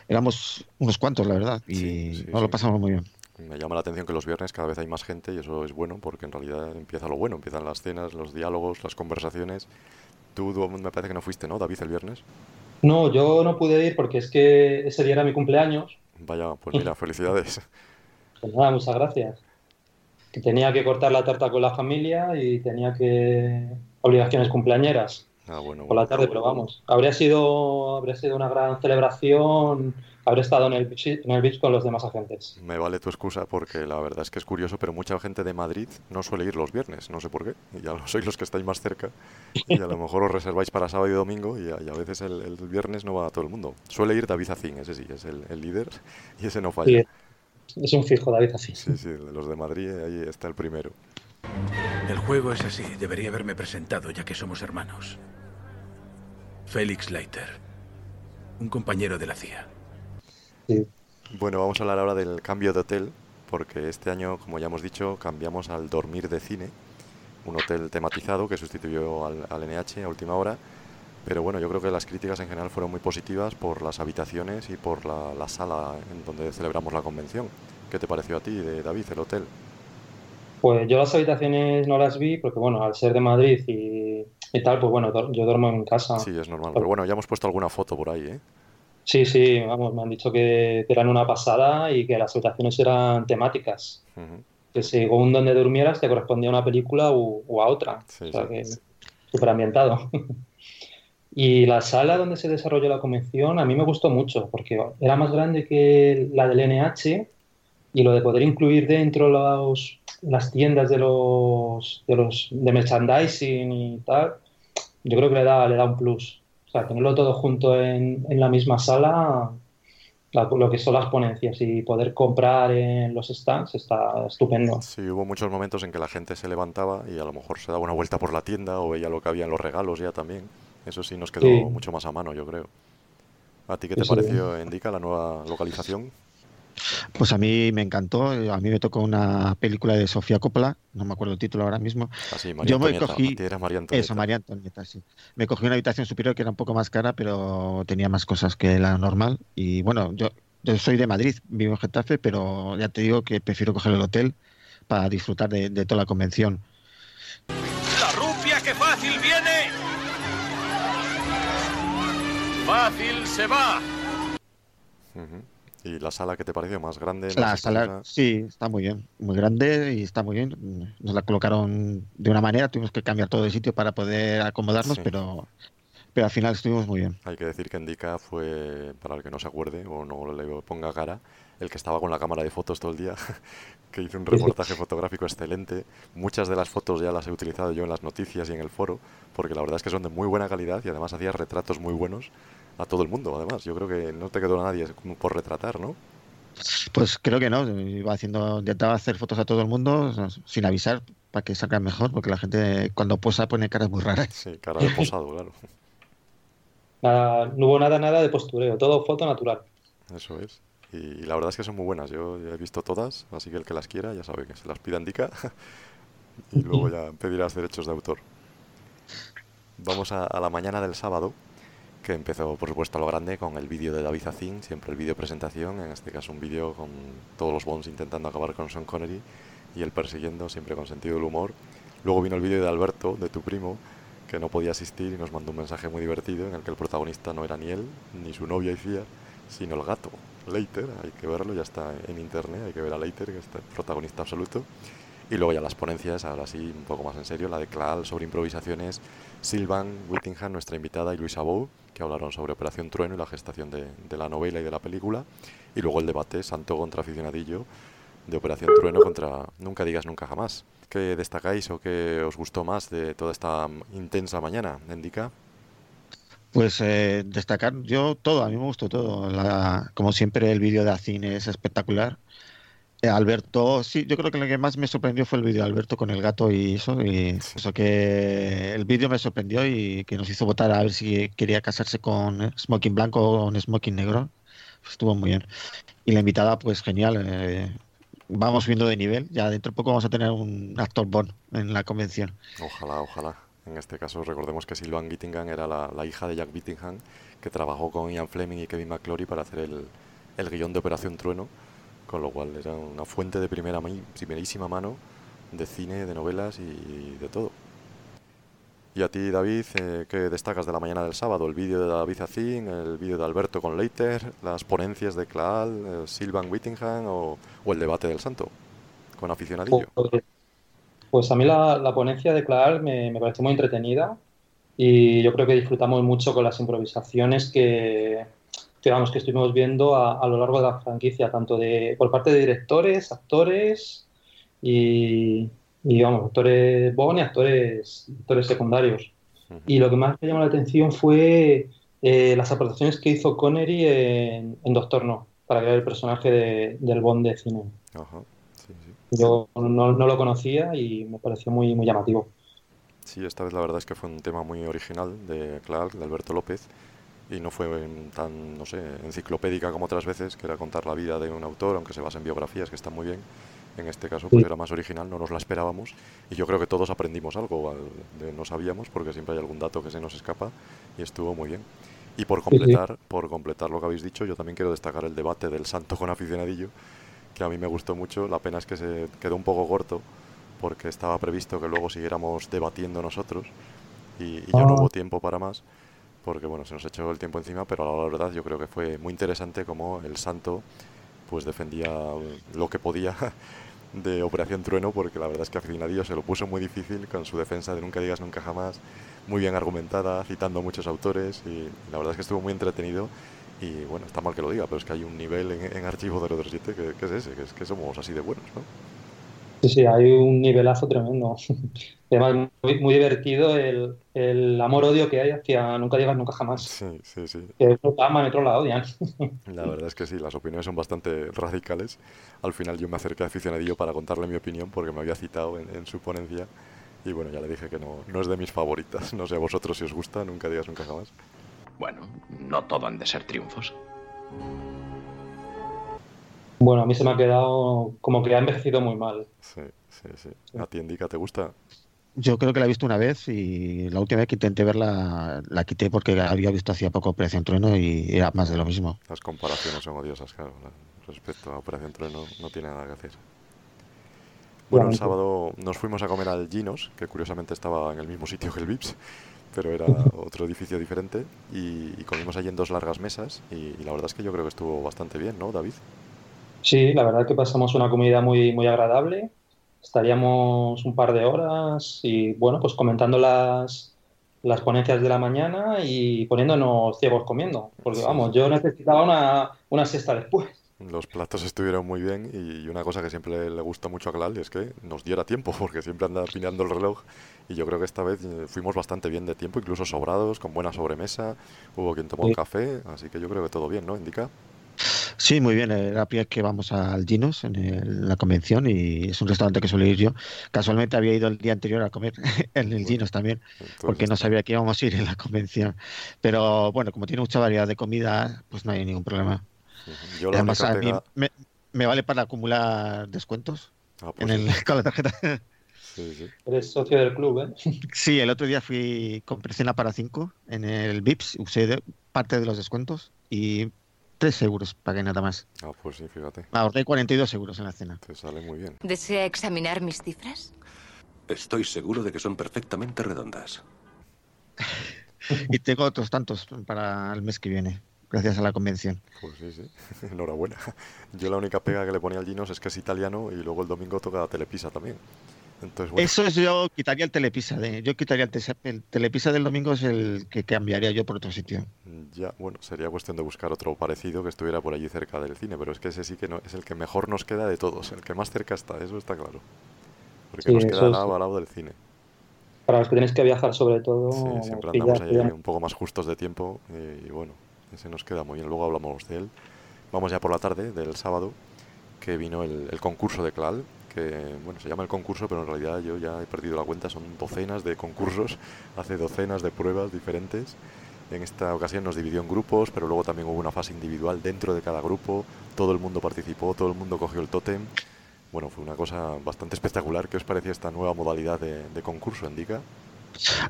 éramos unos cuantos, la verdad, y Sí, sí, nos lo pasamos muy bien. Me llama la atención que los viernes cada vez hay más gente y eso es bueno porque en realidad empieza lo bueno, empiezan las cenas, los diálogos, las conversaciones. Tú, tú me parece que no fuiste, ¿no, David, el viernes? No, yo no pude ir porque es que ese día era mi cumpleaños. Vaya, pues mira, felicidades. Pues nada, muchas gracias. Que tenía que cortar la tarta con la familia y tenía que obligaciones cumpleañeras Ah, bueno, por la tarde, pero vamos, habría sido, habría sido una gran celebración haber estado en el beach, en el beach con los demás agentes. Me vale tu excusa porque la verdad es que es curioso, pero mucha gente de Madrid no suele ir los viernes, no sé por qué. Y ya lo sois los que estáis más cerca y a lo mejor os reserváis para sábado y domingo y a, y a veces el, el viernes no va a todo el mundo. Suele ir David Acín, ese sí, es el, el líder y ese no falla. Sí, es un fijo, David, así. Sí, sí, de los de Madrid ahí está el primero. El juego es así. Debería haberme presentado ya que somos hermanos. Félix Leiter. Un compañero de la CIA. Bueno, vamos a hablar ahora del cambio de hotel, porque este año, como ya hemos dicho, cambiamos al dormir de cine, un hotel tematizado que sustituyó al, al NH a última hora. Pero bueno, yo creo que las críticas en general fueron muy positivas por las habitaciones y por la, la sala en donde celebramos la convención. ¿Qué te pareció a ti, de David, el hotel? Pues yo las habitaciones no las vi porque, bueno, al ser de Madrid y, y tal, pues bueno, yo duermo en casa. Sí, es normal. Pero bueno, ya hemos puesto alguna foto por ahí, ¿eh? Sí, sí, vamos, me han dicho que, eran una pasada y que las habitaciones eran temáticas. Ujú. Que según donde durmieras te correspondía a una película u, u a otra. Sí, o sea sí. que súper ambientado. Y la sala donde se desarrolló la convención a mí me gustó mucho porque era más grande que la del NH y lo de poder incluir dentro los, las tiendas de los, de los de merchandising y tal, yo creo que le da, le da un plus. O sea, tenerlo todo junto en, en la misma sala, la- lo que son las ponencias y poder comprar en los stands está estupendo. Sí, hubo muchos momentos en que la gente se levantaba y a lo mejor se daba una vuelta por la tienda o veía lo que había en los regalos ya también. Eso sí nos quedó Sí. mucho más a mano, yo creo. ¿A ti qué te sí. pareció, Indica, la nueva localización? Pues a mí me encantó. A mí me tocó una película de Sofía Coppola, no me acuerdo el título ahora mismo. María Yo me cogí. María Antonieta. Eso, María Antonieta, sí. Me cogí una habitación superior que era un poco más cara, pero tenía más cosas que la normal. Y bueno, yo, yo soy de Madrid, vivo en Getafe, pero ya te digo que prefiero coger el hotel para disfrutar de, de toda la convención. ¡La rupia que fácil viene! ¡Fácil se va! ¿Y la sala qué te pareció? ¿Más grande? La sala, sí, está muy bien, muy grande y está muy bien. Nos la colocaron de una manera, tuvimos que cambiar todo de sitio para poder acomodarnos, Sí. pero, pero al final estuvimos muy bien. Hay que decir que Indica fue, para el que no se acuerde o no le ponga cara, el que estaba con la cámara de fotos todo el día, que hizo un reportaje fotográfico excelente. Muchas de las fotos ya las he utilizado yo en las noticias y en el foro, porque la verdad es que son de muy buena calidad y además hacía retratos muy buenos. A todo el mundo, además. Yo creo que no te quedó a nadie por retratar, ¿no? Pues creo que no. Iba haciendo, intentaba hacer fotos a todo el mundo sin avisar para que salgan mejor, porque la gente cuando posa pone caras muy raras. Sí, cara de posado, claro. Nada, no hubo nada, nada de postureo, todo foto natural. Eso es. Y, la verdad es que son muy buenas. Yo he visto todas, así que el que las quiera ya sabe que se las pida indica y luego ya pedirás derechos de autor. Vamos a, la mañana del sábado, que empezó por supuesto a lo grande con el vídeo de David Azin, siempre el vídeo presentación, en este caso un vídeo con todos los Bonds intentando acabar con Sean Connery y él persiguiendo, siempre con sentido del humor. Luego vino el vídeo de Alberto, de tu primo, que no podía asistir y nos mandó un mensaje muy divertido en el que el protagonista no era ni él, ni su novia Icía, sino el gato, Leiter, hay que verlo, ya está en internet, hay que ver a Leiter, que es el protagonista absoluto. Y luego ya las ponencias, ahora sí, un poco más en serio, la de Clal sobre improvisaciones, Silvan Whittingham, nuestra invitada, y Luisa Bow, hablaron sobre Operación Trueno y la gestación de, la novela y de la película. Y luego el debate Santo contra Aficionadillo, de Operación Trueno contra Nunca digas nunca jamás. ¿Qué destacáis o qué os gustó más de toda esta intensa mañana, Indica? Pues eh, destacar yo todo, a mí me gustó todo. como siempre, el vídeo de Acine es espectacular. Eh, Alberto, sí, yo creo que lo que más me sorprendió fue el vídeo de Alberto con el gato y eso. Y eso que el vídeo me sorprendió y que nos hizo votar a ver si quería casarse con Smoking Blanco o con Smoking Negro. Estuvo muy bien. Y la invitada, pues genial. Eh, vamos viendo de nivel. Ya dentro de poco vamos a tener un actor Bond en la convención. Ojalá, ojalá. En este caso recordemos que Sylvan Gittingham era la, hija de Jack Whittingham, que trabajó con Ian Fleming y Kevin McClory para hacer el, el guion de Operación Trueno, con lo cual era una fuente de primera, primerísima mano de cine, de novelas y, de todo. Y a ti, David, eh, ¿qué destacas de la mañana del sábado? ¿El vídeo de David Azin, el vídeo de Alberto con Leiter, las ponencias de Claal, eh, Sylvan Whittingham o, el debate del santo con aficionadillo? Pues, pues a mí la, ponencia de Clar me, me, pareció muy entretenida y yo creo que disfrutamos mucho con las improvisaciones que, que, que estuvimos viendo a, lo largo de la franquicia, tanto de, por parte de directores, actores y, y vamos, actores Bond y actores, actores secundarios. Y lo que más me llamó la atención fue eh, las aportaciones que hizo Connery en, Doctor No, para crear el personaje de, del Bond de cine. Ajá. Yo no, lo conocía y me pareció muy, muy llamativo. Sí, esta vez la verdad es que fue un tema muy original de Clark, de Alberto López, y no fue tan, no sé, enciclopédica como otras veces, que era contar la vida de un autor, aunque se basa en biografías, que están muy bien. En este caso, pues era más original, no nos la esperábamos, y yo creo que todos aprendimos algo, no sabíamos, porque siempre hay algún dato que se nos escapa, y estuvo muy bien. Y por completar, por completar lo que habéis dicho, yo también quiero destacar el debate del santo con aficionadillo, que a mí me gustó mucho. La pena es que se quedó un poco corto porque estaba previsto que luego siguiéramos debatiendo nosotros y, ya no ah. hubo tiempo para más porque bueno, se nos echó el tiempo encima, pero la verdad yo creo que fue muy interesante como el santo pues defendía lo que podía de Operación Trueno, porque la verdad es que Aficionadillo se lo puso muy difícil con su defensa de Nunca digas nunca jamás, muy bien argumentada, citando muchos autores, y la verdad es que estuvo muy entretenido y bueno, está mal que lo diga, pero es que hay un nivel en, Archivo 037 que, que, es ese, que es que somos así de buenos, ¿no? Sí, sí, hay un nivelazo tremendo. Además, muy, muy divertido el, el amor-odio que hay hacia Nunca digas nunca jamás. Sí, sí, sí. Que otro aman y otro la odian. La verdad es que sí, las opiniones son bastante radicales. Al final yo me acerqué a aficionadillo para contarle mi opinión porque me había citado en, en su ponencia y bueno, ya le dije que no, no es de mis favoritas. No sé a vosotros si os gusta, Nunca digas nunca jamás. Bueno, no todo han de ser triunfos. Bueno, a mí se me ha quedado como que ha envejecido muy mal. Sí, sí, sí. ¿A ti, Indica, te gusta? Yo creo que la he visto una vez y la última vez que intenté verla la quité porque había visto hacía poco Operación Trueno y era más de lo mismo. Las comparaciones son odiosas, claro. Respecto a Operación Trueno no tiene nada que hacer. Bueno, el sábado nos fuimos a comer al Ginos, que curiosamente estaba en el mismo sitio que el Vips pero era otro edificio diferente y, comimos allí en dos largas mesas y, la verdad es que yo creo que estuvo bastante bien, ¿no, David? Sí, la verdad que pasamos una comida muy, muy agradable. Estaríamos un par de horas y, bueno, pues comentando las, las ponencias de la mañana y poniéndonos ciegos comiendo. Porque, vamos, yo necesitaba una, una siesta después. Los platos estuvieron muy bien y una cosa que siempre le gusta mucho a Clal es que nos diera tiempo, porque siempre anda pinando el reloj y yo creo que esta vez eh, fuimos bastante bien de tiempo, incluso sobrados, con buena sobremesa, hubo quien tomó un café, así que yo creo que todo bien, ¿no? Indica. Sí, muy bien. Era pie que vamos al Ginos en, la convención y es un restaurante que suelo ir yo. Casualmente había ido el día anterior a comer en el Ginos también, porque no sabía que íbamos a ir en la convención. Pero bueno, como tiene mucha variedad de comida, pues no hay ningún problema. Además, a mí me, vale para acumular descuentos ah, pues en el, con la tarjeta. Eres socio del club, ¿eh? Sí, el otro día fui, con cena para cinco en el VIPS, usé parte de los descuentos y 3 euros pagué nada más. Ah, pues sí, fíjate. Ahorré 42 euros en la cena. Te sale muy bien. ¿Desea examinar mis cifras? Estoy seguro de que son perfectamente redondas. y tengo otros tantos para el mes que viene gracias a la convención. Pues sí, sí, enhorabuena. Yo la única pega que le ponía al Ginos es que es italiano y luego el domingo toca Telepisa también. Entonces, Eso es, yo quitaría el Telepisa. De, yo quitaría el, Telepisa del domingo, es el que cambiaría yo por otro sitio. Ya, bueno, sería cuestión de buscar otro parecido que estuviera por allí cerca del cine, pero es que ese sí que no, es el que mejor nos queda de todos, el que más cerca está, eso está claro. Porque nos queda lado a lado del cine. Para los que tenéis que viajar, sobre todo. Sí, siempre andamos ahí un poco más justos de tiempo y bueno, ese nos queda muy bien. Luego hablamos de él. Vamos ya por la tarde del sábado, que vino el, concurso de Clal, que bueno, se llama el concurso, pero en realidad yo ya he perdido la cuenta, son docenas de concursos, hace docenas de pruebas diferentes. En esta ocasión nos dividió en grupos, pero luego también hubo una fase individual dentro de cada grupo, todo el mundo participó, todo el mundo cogió el tótem. Bueno, fue una cosa bastante espectacular. ¿Qué os parecía esta nueva modalidad de, de concurso, Indica?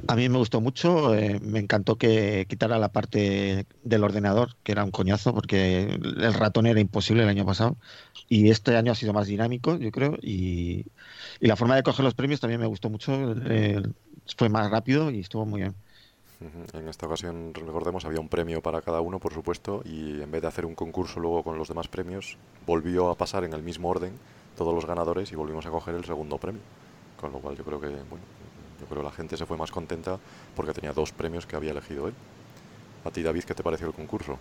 A mí me gustó mucho, eh, me encantó que quitara la parte del ordenador, que era un coñazo, porque el ratón era imposible el año pasado. Y este año ha sido más dinámico, yo creo. Y, la forma de coger los premios también me gustó mucho. Eh, fue más rápido y estuvo muy bien. En esta ocasión, recordemos, había un premio para cada uno, por supuesto, y en vez de hacer un concurso luego con los demás premios, volvió a pasar en el mismo orden todos los ganadores y volvimos a coger el segundo premio. Con lo cual yo creo que, bueno, que la gente se fue más contenta porque tenía dos premios que había elegido él. A ti, David, ¿qué te pareció el concurso?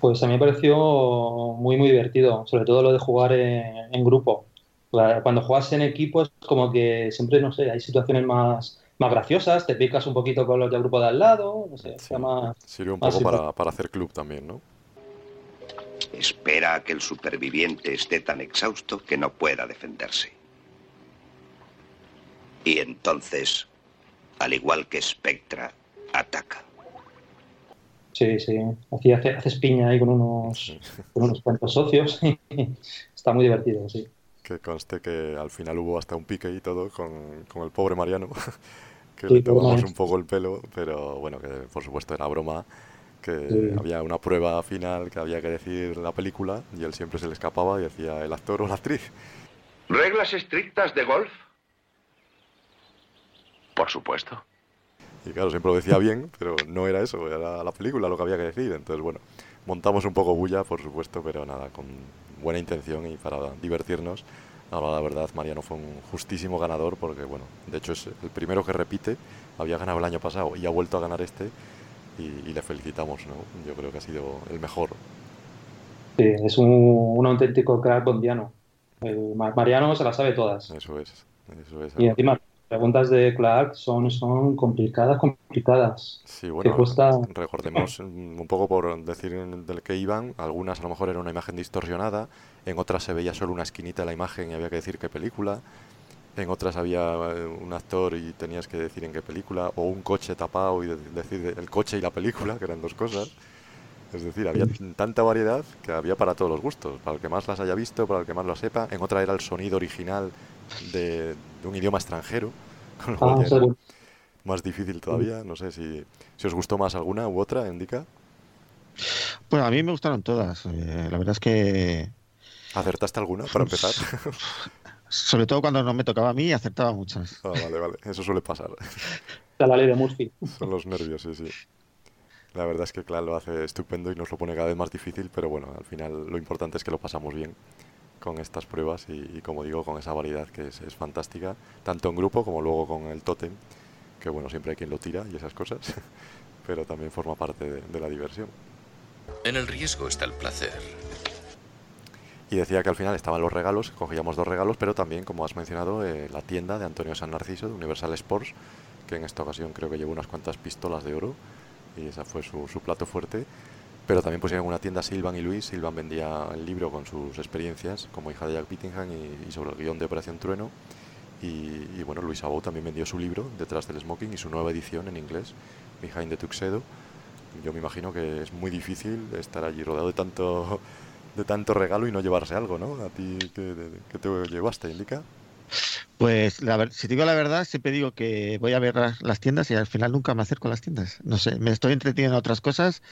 Pues a mí me pareció muy, muy divertido, sobre todo lo de jugar en, grupo. Cuando juegas en equipo es como que siempre, no sé, hay situaciones más, más graciosas, te picas un poquito con los del grupo de al lado, no sé, Sirve un poco para, para hacer club también, ¿no? Espera a que el superviviente esté tan exhausto que no pueda defenderse. Y entonces, al igual que Spectra, ataca. Sí, sí. Así haces piña ahí con unos, con unos cuantos socios. Está muy divertido, sí. Que conste que al final hubo hasta un pique y todo con, con el pobre Mariano, que le tomamos un poco el pelo, pero bueno, que por supuesto era broma, que había una prueba final que había que decir la película y él siempre se le escapaba y decía el actor o la actriz. ¿Reglas estrictas de golf? Por supuesto. Y claro, siempre lo decía bien, pero no era eso, era la película lo que había que decir. Entonces, bueno, montamos un poco bulla, por supuesto, pero nada, con buena intención y para divertirnos. Ahora, la verdad, Mariano fue un justísimo ganador porque, bueno, de hecho es el primero que repite, había ganado el año pasado y ha vuelto a ganar este y, le felicitamos, ¿no? Yo creo que ha sido el mejor. Sí, es un, auténtico crack bondiano. Mariano se las sabe todas. Eso es, eso es. Y encima preguntas de Clark son, son complicadas, complicadas. Sí, bueno, recordemos un poco por decir del que iban, algunas a lo mejor era una imagen distorsionada, en otras se veía solo una esquinita de la imagen y había que decir qué película, en otras había eh, un actor y tenías que decir en qué película, o un coche tapado y decir el coche y la película, que eran dos cosas. Es decir, había tanta variedad que había para todos los gustos, para el que más las haya visto, para el que más lo sepa. En otra era el sonido original de, un idioma extranjero, con lo ah, más difícil todavía. No sé si, si os gustó más alguna u otra, Indica. Pues a mí me gustaron todas. Eh, la verdad es que... ¿Acertaste alguna para empezar? Sobre todo cuando no me tocaba a mí, acertaba muchas. Ah, vale, vale. Eso suele pasar. La ley de Murphy. Son los nervios, sí, sí. La verdad es que, claro, lo hace estupendo y nos lo pone cada vez más difícil, pero bueno, al final lo importante es que lo pasamos bien con estas pruebas y, como digo, con esa variedad que es, fantástica, tanto en grupo como luego con el tótem, que bueno, siempre hay quien lo tira y esas cosas, pero también forma parte de, la diversión. En el riesgo está el placer. Y decía que al final estaban los regalos, cogíamos dos regalos, pero también, como has mencionado, eh, la tienda de Antonio San Narciso, de Universal Sports, que en esta ocasión creo que llevó unas cuantas pistolas de oro, y esa fue su, su plato fuerte. Pero también pusieron una tienda Silvan y Luis. Silvan vendía el libro con sus experiencias como hija de Jack Whittingham y, sobre el guion de Operación Trueno. Y, bueno, Luis Abou también vendió su libro, Detrás del Smoking, y su nueva edición en inglés, Behind the Tuxedo. Yo me imagino que es muy difícil estar allí rodeado de tanto, de tanto regalo y no llevarse algo, ¿no? ¿A ti qué, te llevaste, Indica? Pues si te digo la verdad, siempre digo que voy a ver las, las tiendas y al final nunca me acerco a las tiendas. No sé, me estoy entreteniendo en otras cosas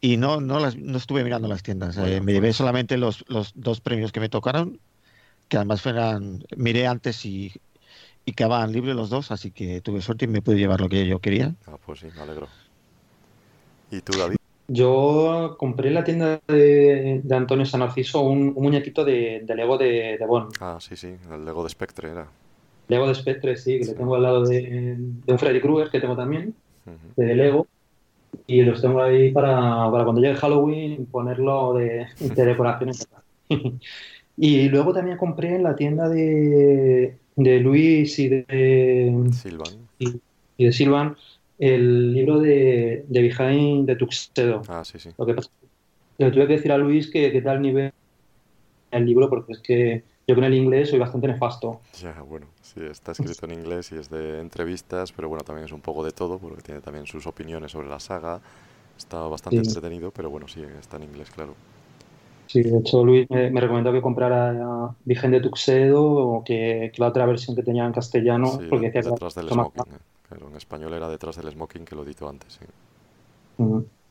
y no, no, las, no estuve mirando las tiendas. Eh, me llevé pues- solamente los, los dos premios que me tocaron, que además fueran, miré antes y, y quedaban libres los dos, así que tuve suerte y me pude llevar lo que yo quería. Ah, pues sí, me alegro. ¿Y tú, David? Yo compré en la tienda de, de Antonio San Narciso un, un muñequito de, de Lego de, de Bond. Ah, sí, sí, el Lego de Spectre era. Lego de Spectre, sí, que le tengo al lado de, de un Freddy Krueger que tengo también, de Lego. Y los tengo ahí para, para cuando llegue Halloween ponerlo de, de decoración. Y luego también compré en la tienda de, de Luis y de, Silvan. y, y de Silvan el libro de, de Behind the Tuxedo. Ah, sí, sí. Lo que pasa es que le tuve que decir a Luis que, que tal nivel el libro porque es que yo con el inglés soy bastante nefasto. Ya, bueno, sí, está escrito en inglés y es de entrevistas, pero bueno, también es un poco de todo, porque tiene también sus opiniones sobre la saga. Está bastante Sí. entretenido, pero bueno, sí, está en inglés, claro. Sí, de hecho Luis me, me recomendó que comprara Virgen de Tuxedo o que, que la otra versión que tenía en castellano, Sí, porque decía que detrás del smoking. eh. Claro, en español era detrás del smoking que lo editó antes, sí.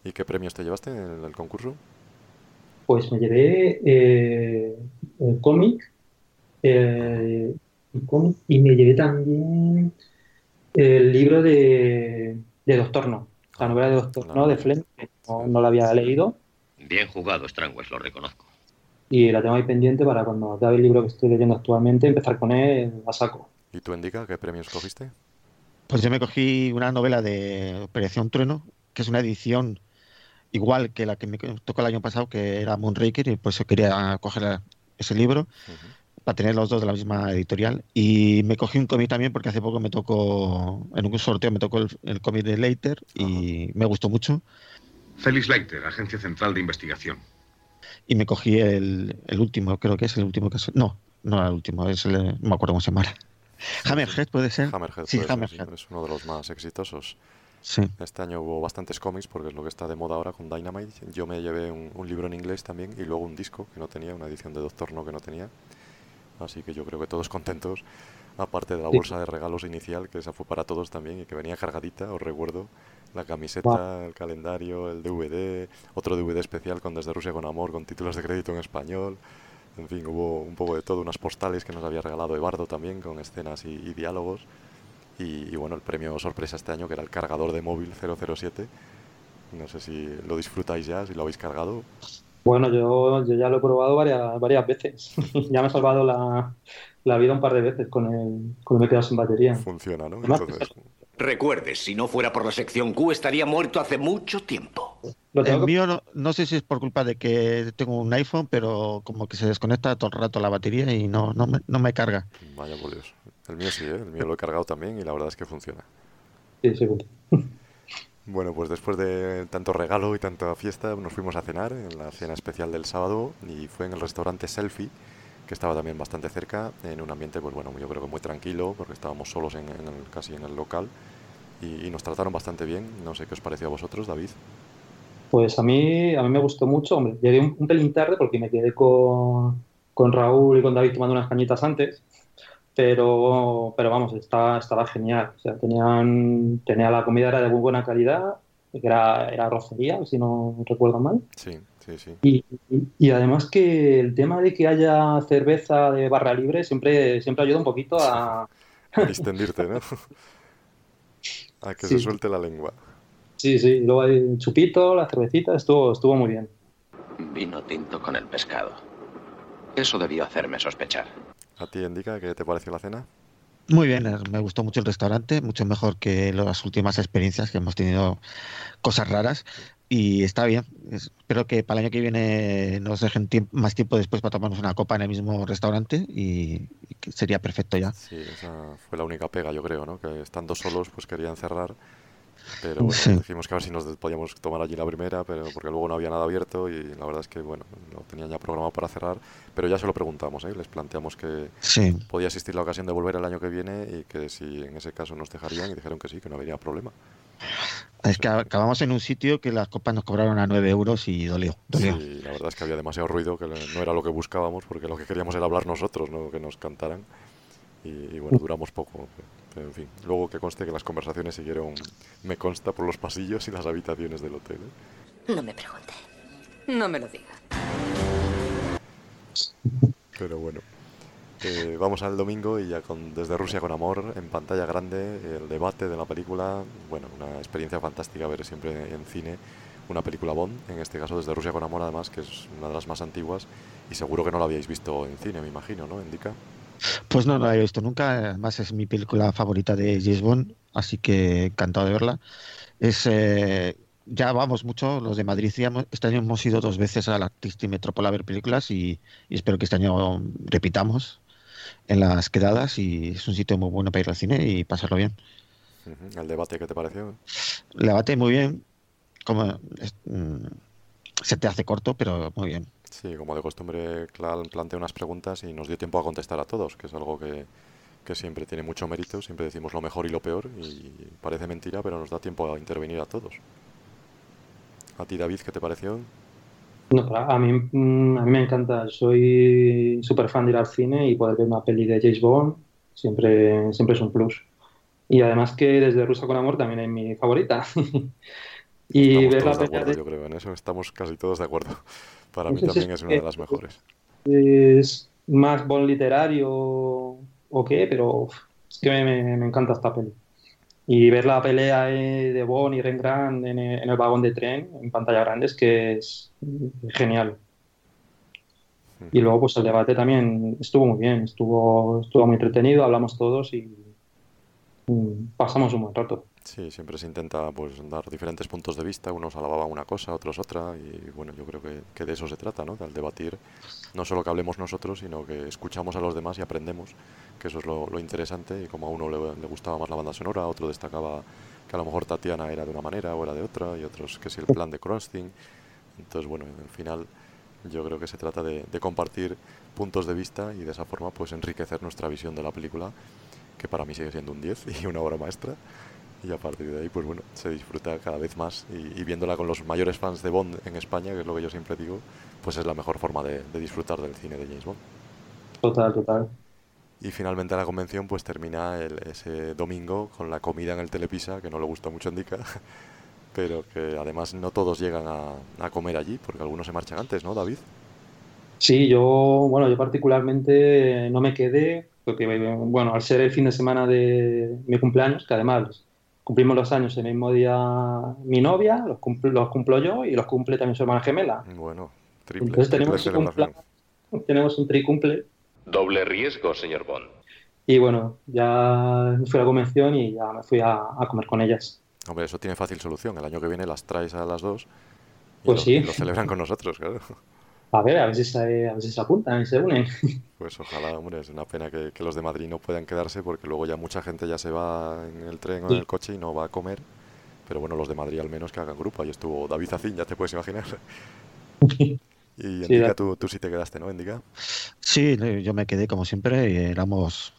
¿Y qué premios te llevaste en el concurso? Pues me llevé eh, el cómic, eh, y me llevé también el libro de, de Doctor No, la novela de Doctor No de que no, no la había leído Bien jugado, Strangwell, lo reconozco. y la tengo ahí pendiente para cuando acabe el libro que estoy leyendo actualmente empezar con él a saco. ¿Y tú, Indica, qué premios cogiste? Pues yo me cogí una novela de Operación Trueno, que es una edición igual que la que me tocó el año pasado, que era Moonraker, y pues yo quería coger ese libro para tener los dos de la misma editorial. Y me cogí un cómic también porque hace poco me tocó, en un sorteo me tocó el, el cómic de Leiter y me gustó mucho. Félix Leiter, Agencia Central de Investigación. Y me cogí el, el último, creo que es el último que. No, no era el último, es el, no me acuerdo cómo se llama. Hammerhead puede ser. Hammerhead, sí, puede ser, Hammerhead. es uno de los más exitosos. Sí. Este año hubo bastantes cómics porque es lo que está de moda ahora con Dynamite. Yo me llevé un, un libro en inglés también y luego un disco que no tenía, una edición de Doctor No que no tenía. Así que yo creo que todos contentos, aparte de la Sí. bolsa de regalos inicial, que esa fue para todos también y que venía cargadita, os recuerdo. La camiseta, el calendario, el DVD, otro DVD especial con Desde Rusia con Amor, con títulos de crédito en español. En fin, hubo un poco de todo, unas postales que nos había regalado Eduardo también, con escenas y, y diálogos. Y, y bueno, el premio sorpresa este año, que era el cargador de móvil 007. No sé si lo disfrutáis ya, si lo habéis cargado. Bueno, yo, yo ya lo he probado varias, varias veces. ya me ha salvado la, la vida un par de veces con el, con el me he quedado sin batería. Funciona, ¿no? Además, Entonces, Recuerde, si no fuera por la sección Q estaría muerto hace mucho tiempo. El mío no, no sé si es por culpa de que tengo un iPhone, pero como que se desconecta todo el rato la batería y no, no, me, no me carga. vaya por Dios. El mío sí, ¿eh? el mío lo he cargado también y la verdad es que funciona. Sí, sí. Bueno, pues después de tanto regalo y tanta fiesta, nos fuimos a cenar en la cena especial del sábado y fue en el restaurante Selfie, que estaba también bastante cerca, en un ambiente, pues bueno, yo creo que muy tranquilo, porque estábamos solos en, el- casi en el local y, y nos trataron bastante bien. No sé qué os pareció a vosotros, David. Pues a mí, a mí me gustó mucho, hombre. Llegué un, un pelín tarde porque me quedé con, con Raúl y con David tomando unas cañitas antes, pero, pero vamos, estaba, estaba genial. O sea, tenían, tenía la comida era de muy buena calidad, que era, era arrocería, si no recuerdo mal. Sí, sí, sí. Y, y- y además que el tema de que haya cerveza de barra libre siempre, siempre ayuda un poquito a... A distendirte, ¿no? A que Sí. se suelte la lengua. Sí, sí, luego el chupito, la cervecita, estuvo, estuvo muy bien. Vino tinto con el pescado. Eso debió hacerme sospechar. ¿A ti, Indica, qué te pareció la cena? Muy bien, eh, me gustó mucho el restaurante, mucho mejor que las últimas experiencias que hemos tenido, cosas raras. y está bien. Espero que para el año que viene nos dejen más tiempo después para tomarnos una copa en el mismo restaurante y, que sería perfecto ya. Sí, esa fue la única pega, yo creo, ¿no? Que estando solos, pues querían cerrar. Pero bueno, dijimos que a ver si nos podíamos tomar allí la primera, pero porque luego no había nada abierto y la verdad es que, bueno, no tenían ya programado para cerrar. Pero ya se lo preguntamos, ¿eh? Les planteamos que podía existir la ocasión de volver el año que viene y que si en ese caso nos dejarían y dijeron que sí, que no habría problema. Es que acabamos en un sitio que las copas nos cobraron a 9 euros y dolió, Sí, la verdad es que había demasiado ruido, que no era lo que buscábamos, porque lo que queríamos era hablar nosotros, no que nos cantaran. Y, bueno, duramos poco. En fin, luego que conste que las conversaciones siguieron, me consta, por los pasillos y las habitaciones del hotel. ¿eh? No me pregunte. No me lo diga. Pero bueno. Eh, vamos al domingo y ya con Desde Rusia con Amor en pantalla grande, el debate de la película, bueno, una experiencia fantástica ver siempre en cine una película Bond, en este caso Desde Rusia con Amor además, que es una de las más antiguas y seguro que no la habíais visto en cine, me imagino, ¿no? Indica. Pues no, no la he visto nunca, además es mi película favorita de James Bond, así que encantado de verla. Es... Eh, ya vamos mucho, los de Madrid. este año hemos ido dos veces al Artista y Metropol a ver películas y, y, espero que este año repitamos en las quedadas y es un sitio muy bueno para ir al cine y pasarlo bien. ¿El debate qué te pareció? El debate muy bien, como mm, se te hace corto, pero muy bien. Sí, como de costumbre, Clal plantea unas preguntas y nos dio tiempo a contestar a todos, que es algo que, que siempre tiene mucho mérito, siempre decimos lo mejor y lo peor y parece mentira, pero nos da tiempo a intervenir a todos. ¿A ti, David, qué te pareció? No, a mí, mm, a mí me encanta. Soy súper fan de ir al cine y poder ver una peli de James Bond siempre, siempre es un plus. Y además que desde Rusa con Amor también es mi favorita. y ver la de Yo creo, en eso estamos casi todos de acuerdo. Para mí también es, una de las mejores. Es más Bond literario o qué, pero es que me encanta esta peli. Y ver la pelea de Bond y Rembrandt en el, en el vagón de tren en pantalla grande es que es genial. Y luego pues el debate también estuvo muy bien, estuvo, estuvo muy entretenido, hablamos todos y pasamos un buen rato. Sí, siempre se intenta pues dar diferentes puntos de vista, unos alababan una cosa, otros otra, y bueno, yo creo que, de eso se trata, ¿no? Al debatir, no solo que hablemos nosotros, sino que escuchamos a los demás y aprendemos, que eso es lo, interesante, y como a uno le, gustaba más la banda sonora, otro destacaba que a lo mejor Tatiana era de una manera o era de otra, y otros que si el plan de crossing, entonces bueno, al final yo creo que se trata de, de compartir puntos de vista y de esa forma pues enriquecer nuestra visión de la película, que para mí sigue siendo un 10 y una obra maestra y a partir de ahí, pues bueno, se disfruta cada vez más y, viéndola con los mayores fans de Bond en España, que es lo que yo siempre digo, pues es la mejor forma de, disfrutar del cine de James Bond. Total, total. Y finalmente la convención pues termina ese domingo con la comida en el Telepisa, que no le gusta mucho a Indica, pero que además no todos llegan a, comer allí, porque algunos se marchan antes, ¿no, David? Sí, yo, bueno, yo particularmente no me quedé, porque, bueno, al ser el fin de semana de mi cumpleaños, que además cumplimos los años el mismo día mi novia, los, los cumplo yo y los cumple también su hermana gemela. Bueno, triple. Entonces tenemos, un, tenemos un tricumple. Doble riesgo, señor Bond. Y bueno, ya fui a la convención y ya me fui a, comer con ellas. Hombre, eso tiene fácil solución. El año que viene las traes a las dos y pues sí. lo celebran con nosotros, claro. A ver, a ver si se, a ver si se apuntan y se unen. Pues ojalá, hombre, es una pena que, los de Madrid no puedan quedarse porque luego ya mucha gente ya se va en el tren o en el coche y no va a comer. Pero bueno, los de Madrid al menos que hagan grupo. Ahí estuvo David Zacín, ya te puedes imaginar. Y Indica, tú, tú sí te quedaste, ¿no, Indica? Sí, yo me quedé como siempre y éramos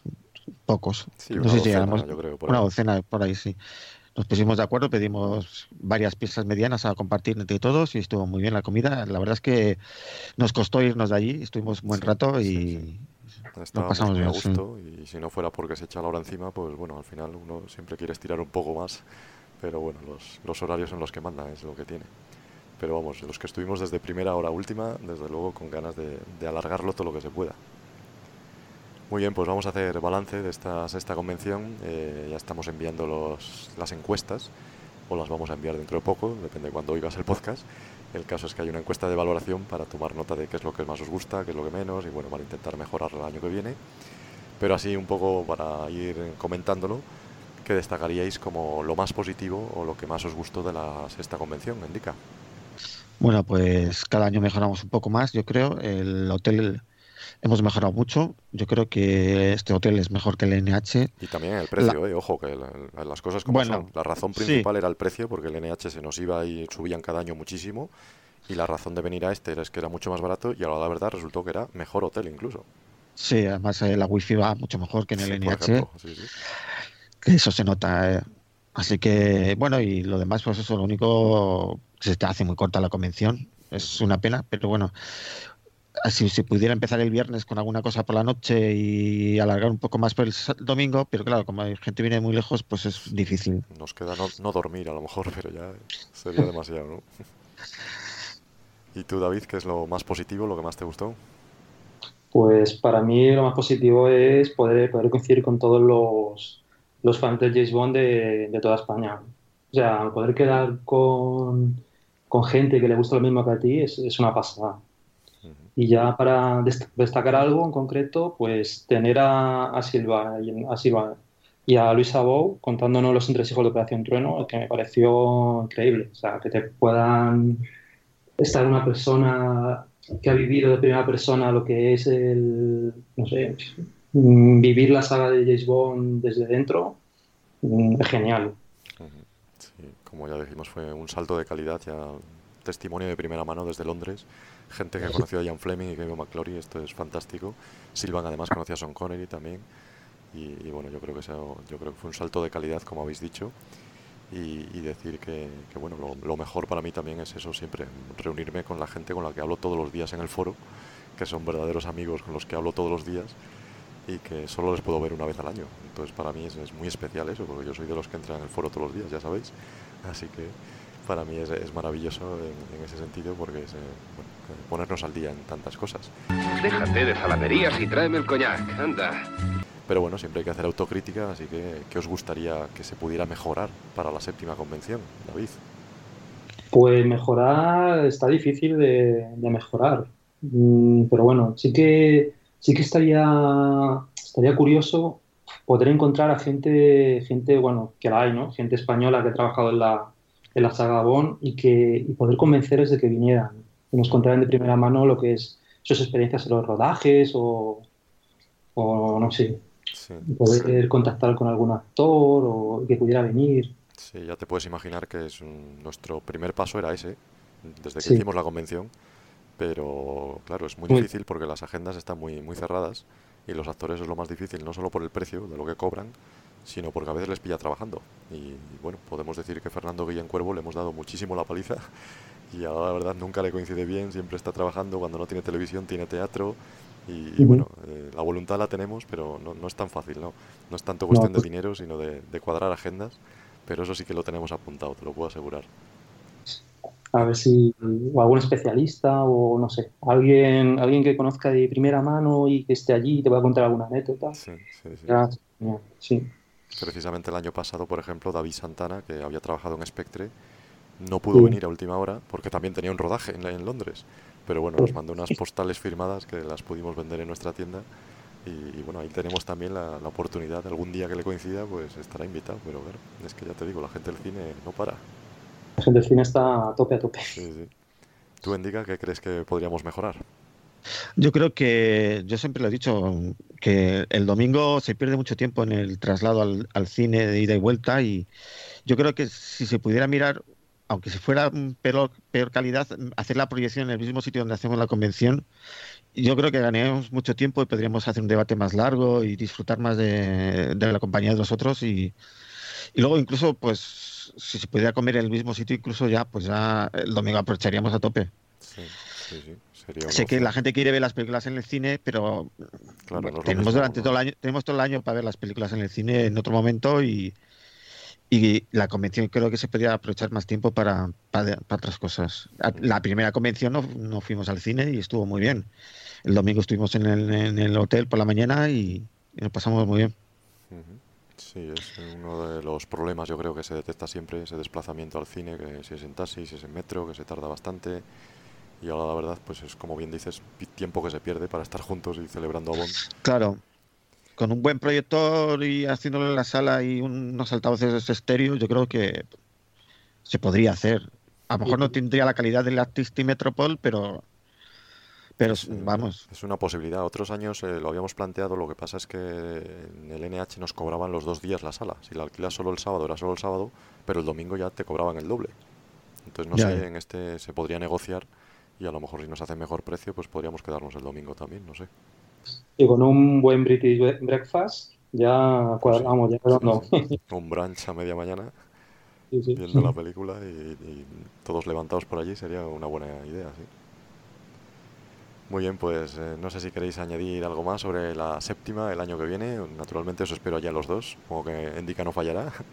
pocos. no sé si éramos una docena por ahí, sí nos pusimos de acuerdo, pedimos varias piezas medianas a compartir entre todos y estuvo muy bien la comida. La verdad es que nos costó irnos de allí, estuvimos un buen rato y nos pasamos bien. A gusto y si no fuera porque se echa la hora encima, pues bueno, al final uno siempre quiere estirar un poco más, pero bueno, los, los horarios son los que mandan, es lo que tiene. Pero vamos, los que estuvimos desde primera hora última, desde luego con ganas de, de alargarlo todo lo que se pueda. Muy bien, pues vamos a hacer balance de esta sexta convención. Eh, ya estamos enviando los, las encuestas, o las vamos a enviar dentro de poco, depende de cuando oigas el podcast. El caso es que hay una encuesta de valoración para tomar nota de qué es lo que más os gusta, qué es lo que menos, y bueno, para intentar mejorar el año que viene. Pero así un poco para ir comentándolo, ¿qué destacaríais como lo más positivo o lo que más os gustó de la sexta convención, Indica? Bueno, pues cada año mejoramos un poco más, yo creo. El hotel hemos mejorado mucho. Yo creo que este hotel es mejor que el NH. Y también el precio, eh, ojo, que las cosas como son. La razón principal era el precio, porque el NH se nos iba y subían cada año muchísimo. Y la razón de venir a este es que era mucho más barato y ahora la verdad resultó que era mejor hotel incluso. Sí, además eh, la wifi va mucho mejor que en el NH. que eso se nota. Eh. Así que, bueno, y lo demás, pues eso, lo único, se te hace muy corta la convención. Es una pena, pero bueno, si, si pudiera empezar el viernes con alguna cosa por la noche y alargar un poco más por el domingo, pero claro, como hay gente viene muy lejos, pues es difícil. Nos queda no, dormir a lo mejor, pero ya sería demasiado, ¿no? ¿Y tú, David, qué es lo más positivo, lo que más te gustó? Pues para mí lo más positivo es poder, poder coincidir con todos los, los fans de James Bond de, de toda España. O sea, poder quedar con, con gente que le gusta lo mismo que a ti es, es una pasada. Y ya para destacar algo en concreto, pues tener a, Silva, y a Luis Abou contándonos los entresijos de Operación Trueno, que me pareció increíble. O sea, que te puedan estar una persona que ha vivido de primera persona lo que es el, no sé, vivir la saga de James Bond desde dentro, mm, es genial. Como ya dijimos, fue un salto de calidad, ya testimonio de primera mano desde Londres gente que ha conocido a Ian Fleming y Kevin McClory, esto es fantástico. Silvan además conocía a Sean Connery también. Y, bueno, yo creo que yo creo que fue un salto de calidad, como habéis dicho. Y, decir que, bueno, lo, mejor para mí también es eso, siempre reunirme con la gente con la que hablo todos los días en el foro, que son verdaderos amigos con los que hablo todos los días y que solo les puedo ver una vez al año. Entonces para mí es, muy especial eso, porque yo soy de los que entran en el foro todos los días, ya sabéis. Así que para mí es, maravilloso en, ese sentido porque es, eh, ponernos al día en tantas cosas. Déjate de zaladerías y tráeme el coñac, anda. Pero bueno, siempre hay que hacer autocrítica, así que ¿qué os gustaría que se pudiera mejorar para la séptima convención, David? Pues mejorar está difícil de, mejorar, mm, pero bueno, sí que sí que estaría estaría curioso poder encontrar a gente gente bueno que la hay, ¿no? Gente española que ha trabajado en la en la saga Bond y, que, y poder convencerles de que vinieran y nos contaran de primera mano lo que es sus experiencias en los rodajes o, o no sé, poder contactar con algún actor o que pudiera venir. Sí, ya te puedes imaginar que es nuestro primer paso era ese, desde que hicimos la convención, pero claro, es muy, difícil porque las agendas están muy, muy cerradas y los actores es lo más difícil, no solo por el precio de lo que cobran, sino porque a veces les pilla trabajando. Y bueno, podemos decir que Fernando Guillén Cuervo le hemos dado muchísimo la paliza y ahora la verdad nunca le coincide bien, siempre está trabajando, cuando no tiene televisión tiene teatro y, bueno, eh, la voluntad la tenemos, pero no, no, es tan fácil, ¿no? No es tanto cuestión de pues dinero, sino de, cuadrar agendas, pero eso sí que lo tenemos apuntado, te lo puedo asegurar. A ver si o algún especialista o no sé, alguien alguien que conozca de primera mano y que esté allí y te pueda contar alguna anécdota. Sí, sí, sí. sí. Precisamente el año pasado, por ejemplo, David Santana, que había trabajado en Spectre, no pudo venir a última hora porque también tenía un rodaje en, en, Londres. Pero bueno, nos mandó unas postales firmadas que las pudimos vender en nuestra tienda. Y, bueno, ahí tenemos también la, oportunidad, algún día que le coincida, pues estará invitado. Pero bueno, es que ya te digo, la gente del cine no para. La gente del cine está a tope, a tope. Sí, sí. ¿Tú, Indica, qué crees que podríamos mejorar? Yo creo que, yo siempre lo he dicho, que el domingo se pierde mucho tiempo en el traslado al, cine de ida y vuelta y yo creo que si se pudiera mirar, aunque si fuera peor, peor calidad, hacer la proyección en el mismo sitio donde hacemos la convención, yo creo que ganaríamos mucho tiempo y podríamos hacer un debate más largo y disfrutar más de, la compañía de los otros y, y luego incluso, pues, si se pudiera comer en el mismo sitio, incluso ya, pues ya el domingo aprovecharíamos a tope. Sí, sí, sí sé que la gente quiere ver las películas en el cine, pero tenemos durante todo el año, tenemos todo el año para ver las películas en el cine en otro momento y, y la convención creo que se podría aprovechar más tiempo para, para, otras cosas. La primera convención no, no, fuimos al cine y estuvo muy bien. El domingo estuvimos en el, en el hotel por la mañana y, nos pasamos muy bien. Sí, es uno de los problemas yo creo que se detecta siempre, ese desplazamiento al cine, que si es en taxi, si es en metro, que se tarda bastante y ahora la verdad pues es como bien dices tiempo que se pierde para estar juntos y celebrando a Bond. Claro, con un buen proyector y haciéndolo en la sala y unos altavoces estéreo yo creo que se podría hacer A lo mejor no tendría la calidad del Artistic Metropol, pero pero vamos. Es una posibilidad. Otros años eh, lo habíamos planteado, lo que pasa es que en el NH nos cobraban los dos días la sala. Si la alquilas solo el sábado, era solo el sábado, pero el domingo ya te cobraban el doble. Entonces, no sé, en este se podría negociar y a lo mejor si nos hace mejor precio, pues podríamos quedarnos el domingo también, no sé. Y con un buen British breakfast ya cuadramos, ya no. Un brunch a media mañana viendo la película y, y todos levantados por allí sería una buena idea, sí. Muy bien, pues eh, no sé si queréis añadir algo más sobre la séptima el año que viene. Naturalmente os espero ya los dos, como que Indica no fallará.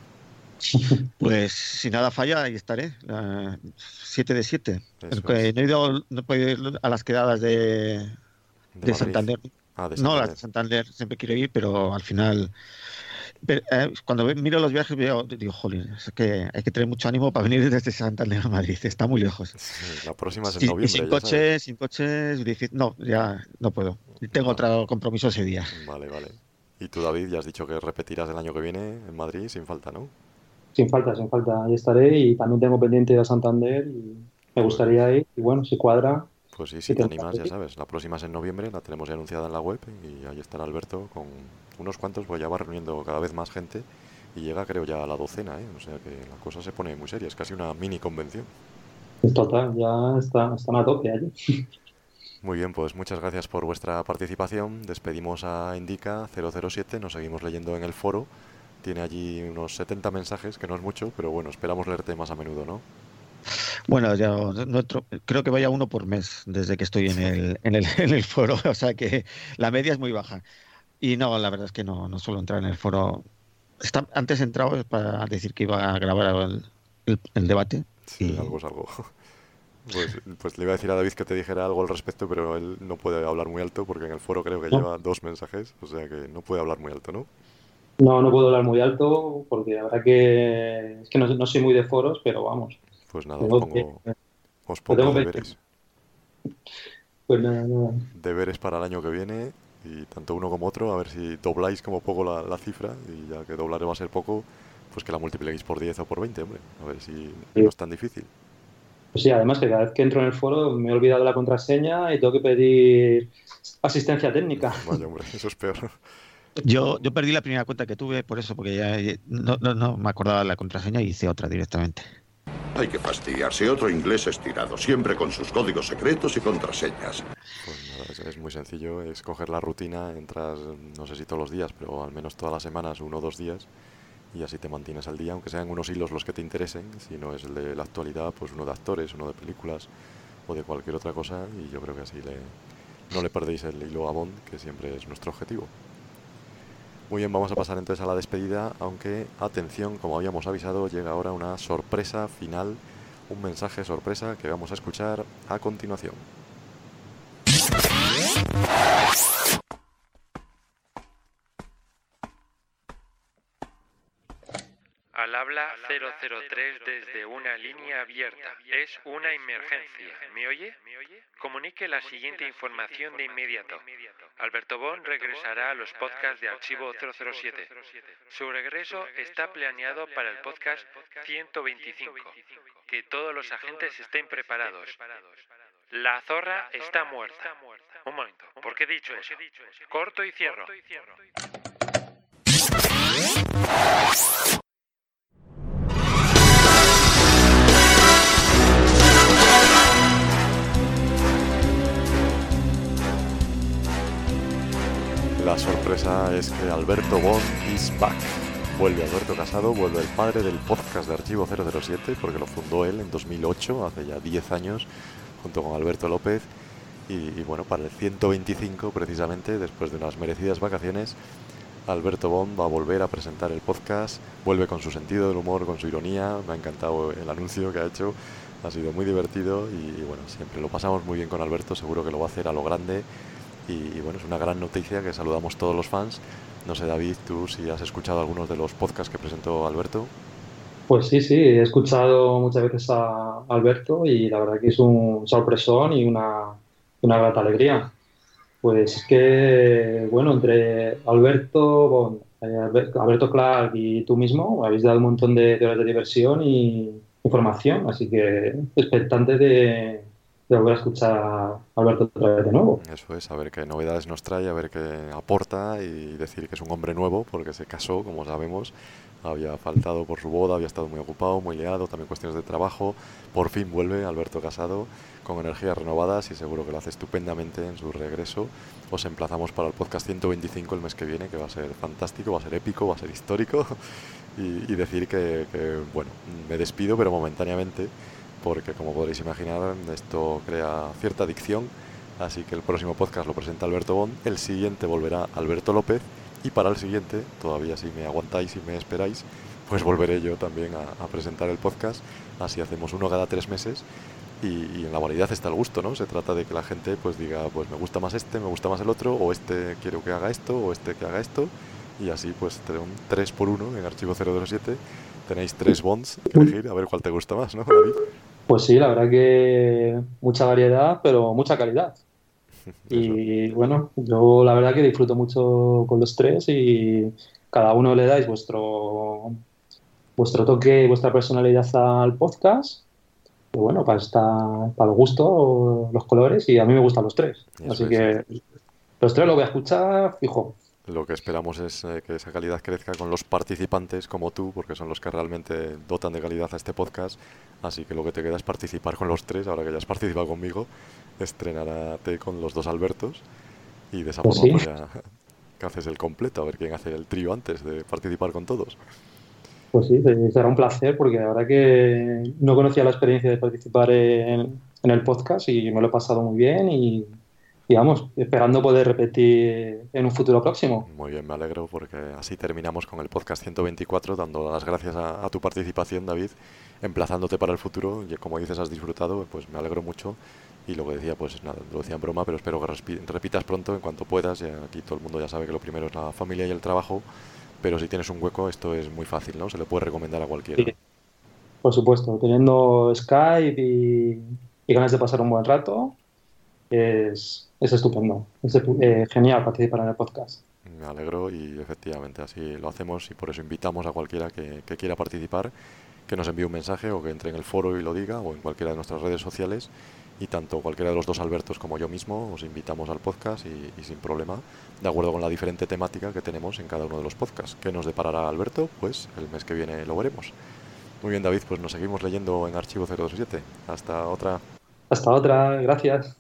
Pues si nada falla, ahí estaré. 7 de 7. No, he ido, no he ir a las quedadas de, de, Santander. Ah, de Santander. No, las de Santander siempre quiero ir, pero al final eh, cuando miro los viajes veo, digo, jolín, es que hay que tener mucho ánimo para venir desde Santander a Madrid, está muy lejos. la próxima es en noviembre. sin coches, sin coches, no, ya no puedo. Tengo otro compromiso ese día. Vale, vale. Y tú, David, ya has dicho que repetirás el año que viene en Madrid sin falta, ¿no? Sin falta, sin falta. Ahí estaré y también tengo pendiente a Santander y me gustaría ir. Y bueno, si cuadra, pues sí, si te animas, ya sabes. La próxima es en noviembre, la tenemos ya anunciada en la web y ahí estará Alberto con unos cuantos, pues ya va reuniendo cada vez más gente y llega creo ya a la docena, ¿eh? o sea que la cosa se pone muy seria, es casi una mini convención. Total, ya está, están a tope allí. Muy bien, pues muchas gracias por vuestra participación. Despedimos a Indica 007, nos seguimos leyendo en el foro. Tiene allí unos 70 mensajes, que no es mucho, pero bueno, esperamos leerte más a menudo, ¿no? Bueno, ya nuestro, creo que vaya uno por mes desde que estoy en el, en el, en el foro, o sea que la media es muy baja. Y no, la verdad es que no, no suelo entrar en el foro. Está, antes he entrado para decir que iba a grabar el, el, debate. Sí, algo es algo. Pues, pues, le iba a decir a David que te dijera algo al respecto, pero él no puede hablar muy alto porque en el foro creo que lleva dos mensajes, o sea que no puede hablar muy alto, ¿no? No, no puedo hablar muy alto porque la verdad que es que no, no soy muy de foros, pero vamos. Pues nada, os pongo, os pongo deberes. Pues nada, nada. Deberes para el año que viene y tanto uno como otro, a ver si dobláis como poco la, cifra y ya que doblar va a ser poco, pues que la multipliquéis por 10 o por 20, hombre, a ver si no es tan difícil. Pues sí, además que cada vez que entro en el foro me he olvidado la contraseña y tengo que pedir asistencia técnica. Vaya, hombre, eso es peor. Yo, yo perdí la primera cuenta que tuve por eso, porque ya no, no, no me acordaba de la contraseña y hice otra directamente. Hay que fastidiarse. Otro inglés estirado, siempre con sus códigos secretos y contraseñas. Pues nada, es, muy sencillo. Es coger la rutina, entras, no sé si todos los días, pero al menos todas las semanas, uno o dos días, y así te mantienes al día, aunque sean unos hilos los que te interesen. Si no es el de la actualidad, pues uno de actores, uno de películas o de cualquier otra cosa, y yo creo que así le, no le perdéis el hilo a Bond, que siempre es nuestro objetivo. Muy bien, vamos a pasar entonces a la despedida, aunque atención, como habíamos avisado, llega ahora una sorpresa final, un mensaje sorpresa que vamos a escuchar a continuación. Al habla 003 desde una línea abierta. Es una emergencia. ¿Me oye? Comunique la siguiente información de inmediato. Alberto Bon regresará a los podcasts de Archivo 007. Su regreso está planeado para el podcast 125. Que todos los agentes estén preparados. La zorra está muerta. Un momento, ¿por qué he dicho eso? Corto y cierro. La sorpresa es que Alberto Bond is back. Vuelve Alberto Casado, vuelve el padre del podcast de Archivo 007, porque lo fundó él en 2008, hace ya 10 años, junto con Alberto López. Y, bueno, para el 125, precisamente, después de unas merecidas vacaciones, Alberto Bond va a volver a presentar el podcast, vuelve con su sentido del humor, con su ironía, me ha encantado el anuncio que ha hecho, ha sido muy divertido y, y bueno, siempre lo pasamos muy bien con Alberto, seguro que lo va a hacer a lo grande y, bueno, es una gran noticia que saludamos todos los fans. No sé, David, tú si has escuchado algunos de los podcasts que presentó Alberto. Pues sí, sí, he escuchado muchas veces a Alberto y la verdad que es un sorpresón y una, una grata alegría. Pues es que, bueno, entre Alberto, eh, Alberto Clark y tú mismo habéis dado un montón de, horas de diversión y información, así que expectante de, de volver a escuchar a Alberto otra vez de nuevo. Eso es, a ver qué novedades nos trae, a ver qué aporta y decir que es un hombre nuevo porque se casó, como sabemos, había faltado por su boda, había estado muy ocupado, muy liado, también cuestiones de trabajo. Por fin vuelve Alberto Casado con energías renovadas y seguro que lo hace estupendamente en su regreso. Os emplazamos para el podcast 125 el mes que viene, que va a ser fantástico, va a ser épico, va a ser histórico. y, decir que, que, bueno, me despido, pero momentáneamente porque como podréis imaginar esto crea cierta adicción, así que el próximo podcast lo presenta Alberto Bond, el siguiente volverá Alberto López y para el siguiente, todavía si me aguantáis y me esperáis, pues volveré yo también a, presentar el podcast, así hacemos uno cada tres meses y, en la variedad está el gusto, ¿no? Se trata de que la gente pues diga, pues me gusta más este, me gusta más el otro, o este quiero que haga esto, o este que haga esto, y así pues un 3 por 1 en archivo 007 tenéis tres bonds que elegir, a ver cuál te gusta más, ¿no, David? Pues sí, la verdad que mucha variedad, pero mucha calidad. Y bueno, yo la verdad que disfruto mucho con los tres y cada uno le dais vuestro vuestro toque, vuestra personalidad al podcast. Y bueno, para estar para el gusto, los colores, y a mí me gustan los tres. Así que los tres lo voy a escuchar fijo. Lo que esperamos es eh, que esa calidad crezca con los participantes como tú, porque son los que realmente dotan de calidad a este podcast. Así que lo que te queda es participar con los tres, ahora que ya has participado conmigo, estrenarte con los dos Albertos y de esa pues forma pues ya que haces el completo, a ver quién hace el trío antes de participar con todos. Pues sí, será un placer porque la verdad que no conocía la experiencia de participar en, en el podcast y me lo he pasado muy bien y y vamos, esperando poder repetir en un futuro próximo. Muy bien, me alegro porque así terminamos con el podcast 124, dando las gracias a, tu participación, David, emplazándote para el futuro. Y como dices, has disfrutado, pues me alegro mucho. Y lo que decía, pues nada, lo decía en broma, pero espero que repitas pronto en cuanto puedas. Y aquí todo el mundo ya sabe que lo primero es la familia y el trabajo, pero si tienes un hueco, esto es muy fácil, ¿no? Se le puede recomendar a cualquiera. Por supuesto, teniendo Skype y, y ganas de pasar un buen rato, es, es estupendo. Es eh, genial participar en el podcast. Me alegro y efectivamente así lo hacemos y por eso invitamos a cualquiera que, quiera participar que nos envíe un mensaje o que entre en el foro y lo diga o en cualquiera de nuestras redes sociales y tanto cualquiera de los dos Albertos como yo mismo os invitamos al podcast y, sin problema, de acuerdo con la diferente temática que tenemos en cada uno de los podcasts. ¿Qué nos deparará Alberto? Pues el mes que viene lo veremos. Muy bien David, pues nos seguimos leyendo en Archivo 027. Hasta otra. Hasta otra, gracias.